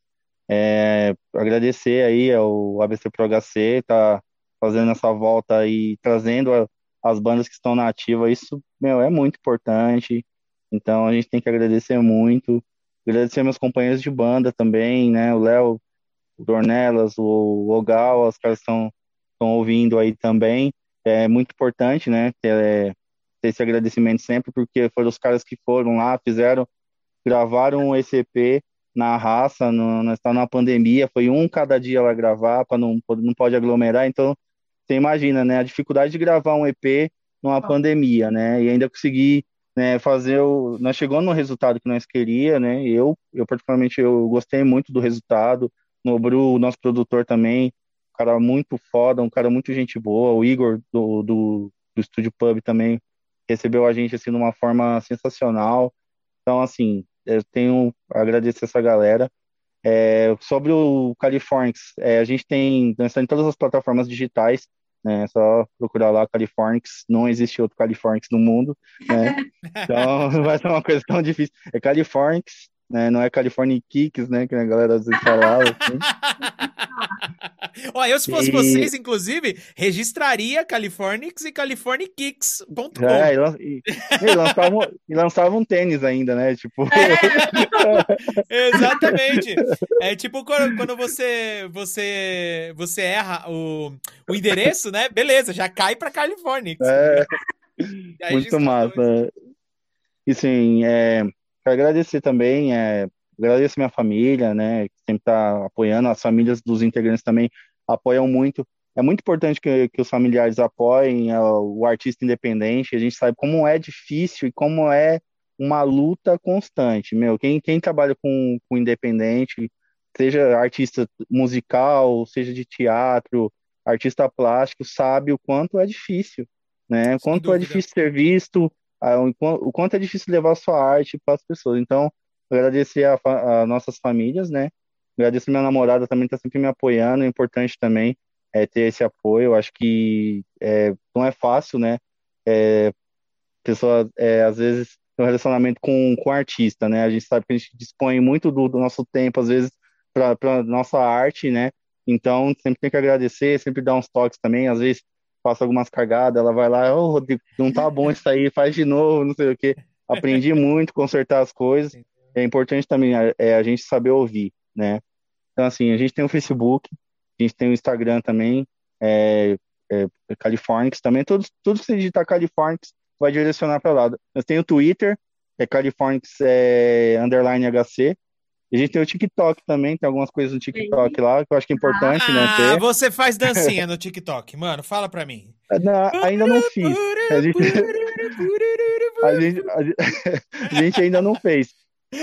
É, agradecer aí ao ABC Pro HC, tá fazendo essa volta aí, trazendo a- as bandas que estão na ativa. Isso, meu, é muito importante. Então a gente tem que agradecer muito. Agradecer meus companheiros de banda também, né? O Léo, o Dornelas, o Ogal, os caras estão estão ouvindo aí também. É muito importante, né, ter, é, ter esse agradecimento sempre, porque foram os caras que foram lá, fizeram, gravaram esse EP na raça, no, na pandemia, foi um cada dia lá gravar, para não, não pode aglomerar, então você imagina, né, a dificuldade de gravar um EP numa pandemia, né, e ainda conseguir né, fazer o, nós chegamos no resultado que nós queria, né, eu, eu particularmente, eu gostei muito do resultado, Nobru, o nosso produtor também, um cara muito foda, um cara muito gente boa. O Igor do, do, do Estúdio Pub também recebeu a gente assim de uma forma sensacional. Então, assim, eu tenho agradecer essa galera. É, sobre o Californix, é, a gente tem, nós estamos em todas as plataformas digitais, né? É só procurar lá Californix, não existe outro Californix no mundo, né? Então, não vai ser uma coisa tão difícil. É Californix, né? Não é California Kicks, né? Que a galera às vezes falava. Assim. Ó, eu se fosse E- vocês, inclusive, registraria Californix e californikicks.com. É, e, lan- e- e lançavam, e lançavam tênis ainda, né? Tipo, Exatamente. É tipo quando, quando você, você, você erra o, o endereço, né? Beleza, já cai pra Californix. é, muito massa. E sim, é, quero agradecer também, é, agradeço minha família, né? Que sempre tá apoiando, as famílias dos integrantes também apoiam muito. É muito importante que, que os familiares apoiem é, o artista independente. A gente sabe como é difícil e como é uma luta constante, meu. Quem, quem trabalha com, com independente, seja artista musical, seja de teatro, artista plástico, sabe o quanto é difícil, né? O quanto é dúvida. difícil ser visto, o quan- o quanto é difícil levar a sua arte para as pessoas. Então, agradecer a, a nossas famílias, né? Agradeço minha namorada também, está sempre me apoiando. É importante também é, ter esse apoio. Eu acho que é, não é fácil, né? É, pessoa, é, às vezes, um relacionamento com, com o artista, né? A gente sabe que a gente dispõe muito do, do nosso tempo, às vezes, para nossa arte, né? Então, sempre tem que agradecer, sempre dar uns toques também. Às vezes, faço algumas cagadas, ela vai lá, ô, Rodrigo, não tá bom isso aí, faz de novo, não sei o quê. Aprendi muito consertar as coisas. É importante também é, a gente saber ouvir, né? Então, assim, a gente tem o Facebook, a gente tem o Instagram também, é, é, Californics também. Tudo, tudo que você digitar Californics vai direcionar para lá. Nós tem o Twitter, é Californics é, underline HC. E a gente tem o TikTok também, tem algumas coisas no TikTok lá que eu acho que é importante, né? Ah, Ter. você faz dancinha no TikTok, mano. Fala pra mim. Não, ainda não fiz. A gente, a gente, a gente- ainda não fez.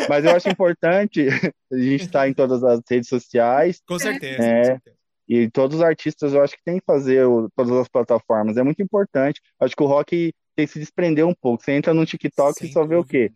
Mas eu acho importante a gente estar em todas as redes sociais Com certeza, É. com certeza. e todos os artistas eu acho que tem que fazer o- todas as plataformas. É muito importante. Acho que o rock tem que se desprender um pouco. Você entra no TikTok Sem e só vê o quê?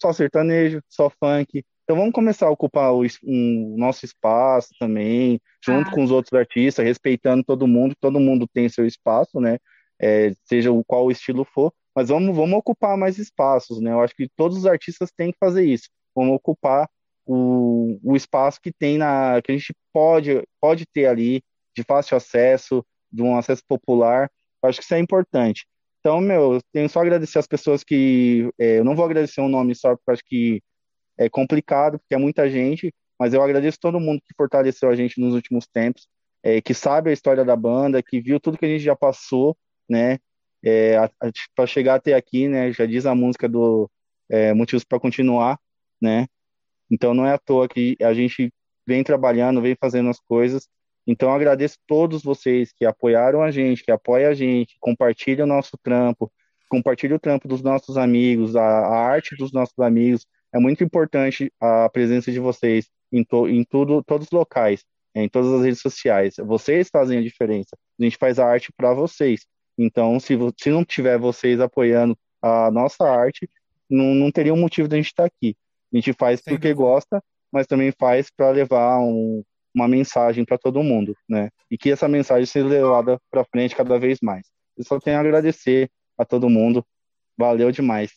Só sertanejo, só funk. Então vamos começar a ocupar o um- o nosso espaço também, junto Ah. com os outros artistas, respeitando todo mundo, todo mundo tem seu espaço, né? É, seja o qual o estilo for, mas vamos, vamos ocupar mais espaços, né? Eu acho que todos os artistas têm que fazer isso. Vamos ocupar o, o espaço que tem na, que a gente pode, pode ter ali, de fácil acesso, de um acesso popular. Eu acho que isso é importante. Então, meu, eu tenho só a agradecer as pessoas que. é, eu não vou agradecer um nome só, porque acho que é complicado, porque é muita gente, mas eu agradeço todo mundo que fortaleceu a gente nos últimos tempos, é, que sabe a história da banda, que viu tudo que a gente já passou, né? para chegar até aqui, né? Já diz a música do é, Motivos para Continuar, né? Então não é à toa que a gente vem trabalhando, vem fazendo as coisas. Então agradeço todos vocês que apoiaram a gente, que apoiam a gente, compartilham o nosso trampo, compartilham o trampo dos nossos amigos, a, a arte dos nossos amigos. É muito importante a presença de vocês em, to, em tudo, todos os locais, em todas as redes sociais. Vocês fazem a diferença. A gente faz a arte para vocês. Então, se, se não tiver vocês apoiando a nossa arte, não, não teria um motivo da gente estar aqui. A gente faz Sem porque gosta, mas também faz para levar um- uma mensagem para todo mundo, né? E que essa mensagem seja levada para frente cada vez mais. Eu só tenho a agradecer a todo mundo. Valeu demais.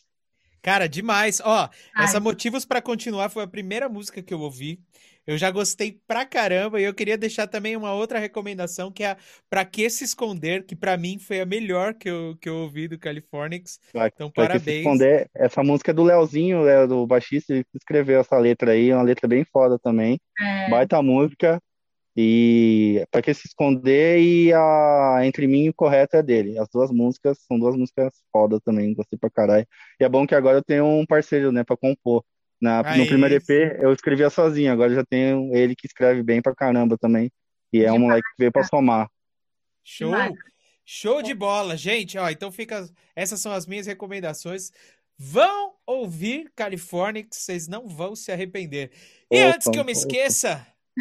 Cara, demais. Ó, Ai. essa Motivos pra Continuar foi a primeira música que eu ouvi. Eu já gostei pra caramba e eu queria deixar também uma outra recomendação que é a Pra Que Se Esconder, que pra mim foi a melhor que eu, que eu ouvi do Californics. Pra, Então, pra que se parabéns. esconder, essa música é do Leozinho, é do baixista, ele que escreveu essa letra aí, é uma letra bem foda também. É, Baita música. E Pra que se esconder e a Entre mim e o correto é dele. As duas músicas são duas músicas foda também, gostei pra caralho. E é bom que agora eu tenho um parceiro, né, pra compor. Na, no Aí. primeiro EP eu escrevia sozinho, agora já tenho ele que escreve bem pra caramba também. E é um moleque que veio pra somar. Show! Show de bola, gente. Ó, então fica. Essas são as minhas recomendações. Vão ouvir Californics, vocês não vão se arrepender. E Opa, antes que eu me opa.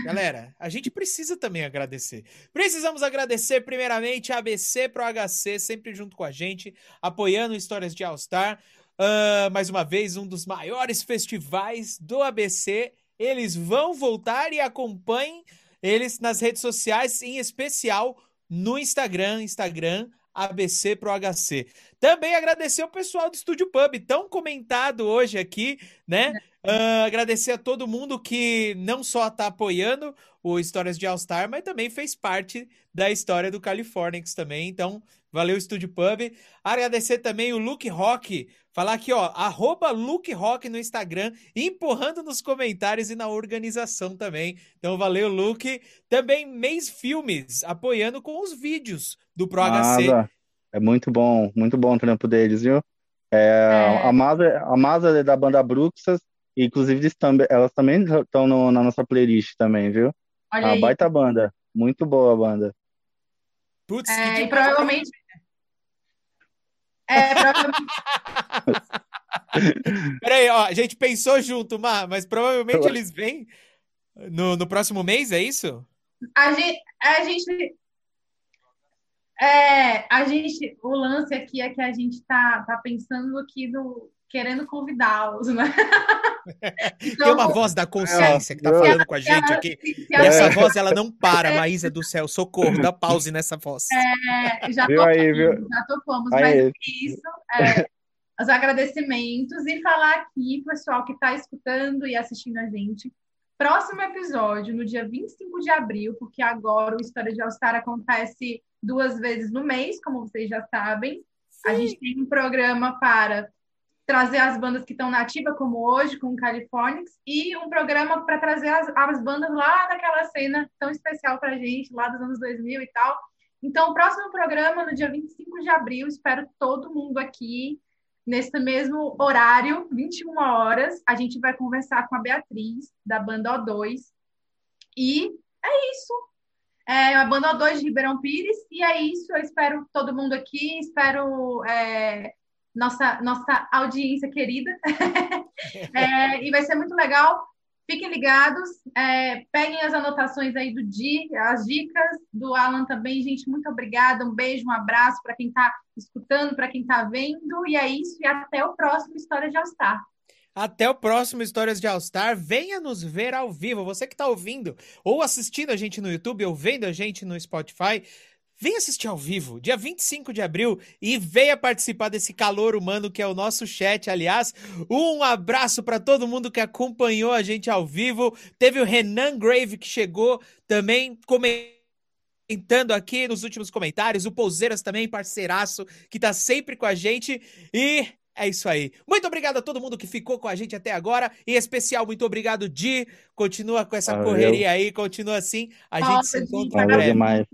Galera, a gente precisa também agradecer. Precisamos agradecer primeiramente a ABC Pro HC, sempre junto com a gente, apoiando Histórias de All Star. Ah, mais uma vez, um dos maiores festivais do ABC. Eles vão voltar e acompanhem eles nas redes sociais, em especial no Instagram, Instagram, ABC pro HC. Também agradecer o pessoal do Estúdio Pub, tão comentado hoje aqui, né? Uh, agradecer a todo mundo que não só tá apoiando o Histórias de All Star, mas também fez parte da história do Californix também. Então, valeu Estúdio Pub. Agradecer também o Luke Rock, falar aqui, ó, arroba Luke Rock no Instagram, empurrando nos comentários e na organização também. Então, valeu, Luke. Também Mês Filmes, apoiando com os vídeos do Pro HC. É muito bom, muito bom o trampo deles, viu? É, É. A Masa, a Masa é da banda Bruxas, e inclusive eles também, elas também estão no- na nossa playlist também, viu? Olha Uma aí. baita banda, muito boa a banda. Putz, É, e provavelmente. É, provavelmente. Peraí, ó, a gente pensou junto, Mar, mas provavelmente eles vêm no, no próximo mês, é isso? A gente, a gente, é, a gente, o lance aqui é que a gente tá, tá pensando aqui no, querendo convidá-los, né? Tem uma voz da consciência que tá falando com a gente aqui. se E essa voz, ela não para, Maísa do céu, socorro, dá pause nessa voz. é, já Viu aí, viu? já topamos, Aí. mas é isso, é, os agradecimentos e falar aqui, pessoal que está escutando e assistindo a gente, próximo episódio, no dia 25 de abril, porque agora o História de All Star acontece duas vezes no mês, como vocês já sabem. A gente tem um programa para trazer as bandas que estão na ativa, como hoje, com o Californix, e um programa para trazer as, as bandas lá daquela cena tão especial para a gente, lá dos anos 2000 e tal. Então, o próximo programa, no dia 25 de abril, espero todo mundo aqui, nesse mesmo horário, 21 horas. A gente vai conversar com a Beatriz, da banda O2. E é isso. É a banda O2 de Ribeirão Pires. E é isso. Eu espero todo mundo aqui. Espero é, nossa, nossa audiência querida. É, e vai ser muito legal. Fiquem ligados, é, peguem as anotações aí do Di, as dicas do Alan também, gente. Muito obrigada, um beijo, um abraço para quem está escutando, para quem está vendo. E é isso, e até o próximo História de All Star. Até o próximo Histórias de All Star. Venha nos ver ao vivo. Você que está ouvindo ou assistindo a gente no YouTube ou vendo a gente no Spotify, venha assistir ao vivo, dia 25 de abril, e venha participar desse calor humano que é o nosso chat. Aliás, um abraço para todo mundo que acompanhou a gente ao vivo. Teve o Renan Grave que chegou também comentando aqui nos últimos comentários. O Pouseiras também, parceiraço, que tá sempre com a gente. E é isso aí. Muito obrigado a todo mundo que ficou com a gente até agora. Em especial, muito obrigado, Di. Continua com essa Valeu. correria aí, continua assim. A gente Nossa, se Di, encontra breve. demais.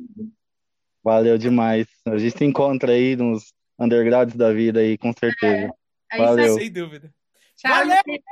Valeu demais. A gente se encontra aí nos undergrounds da vida aí, com certeza. É isso Valeu. aí. Sem dúvida. Tchau, Valeu! gente.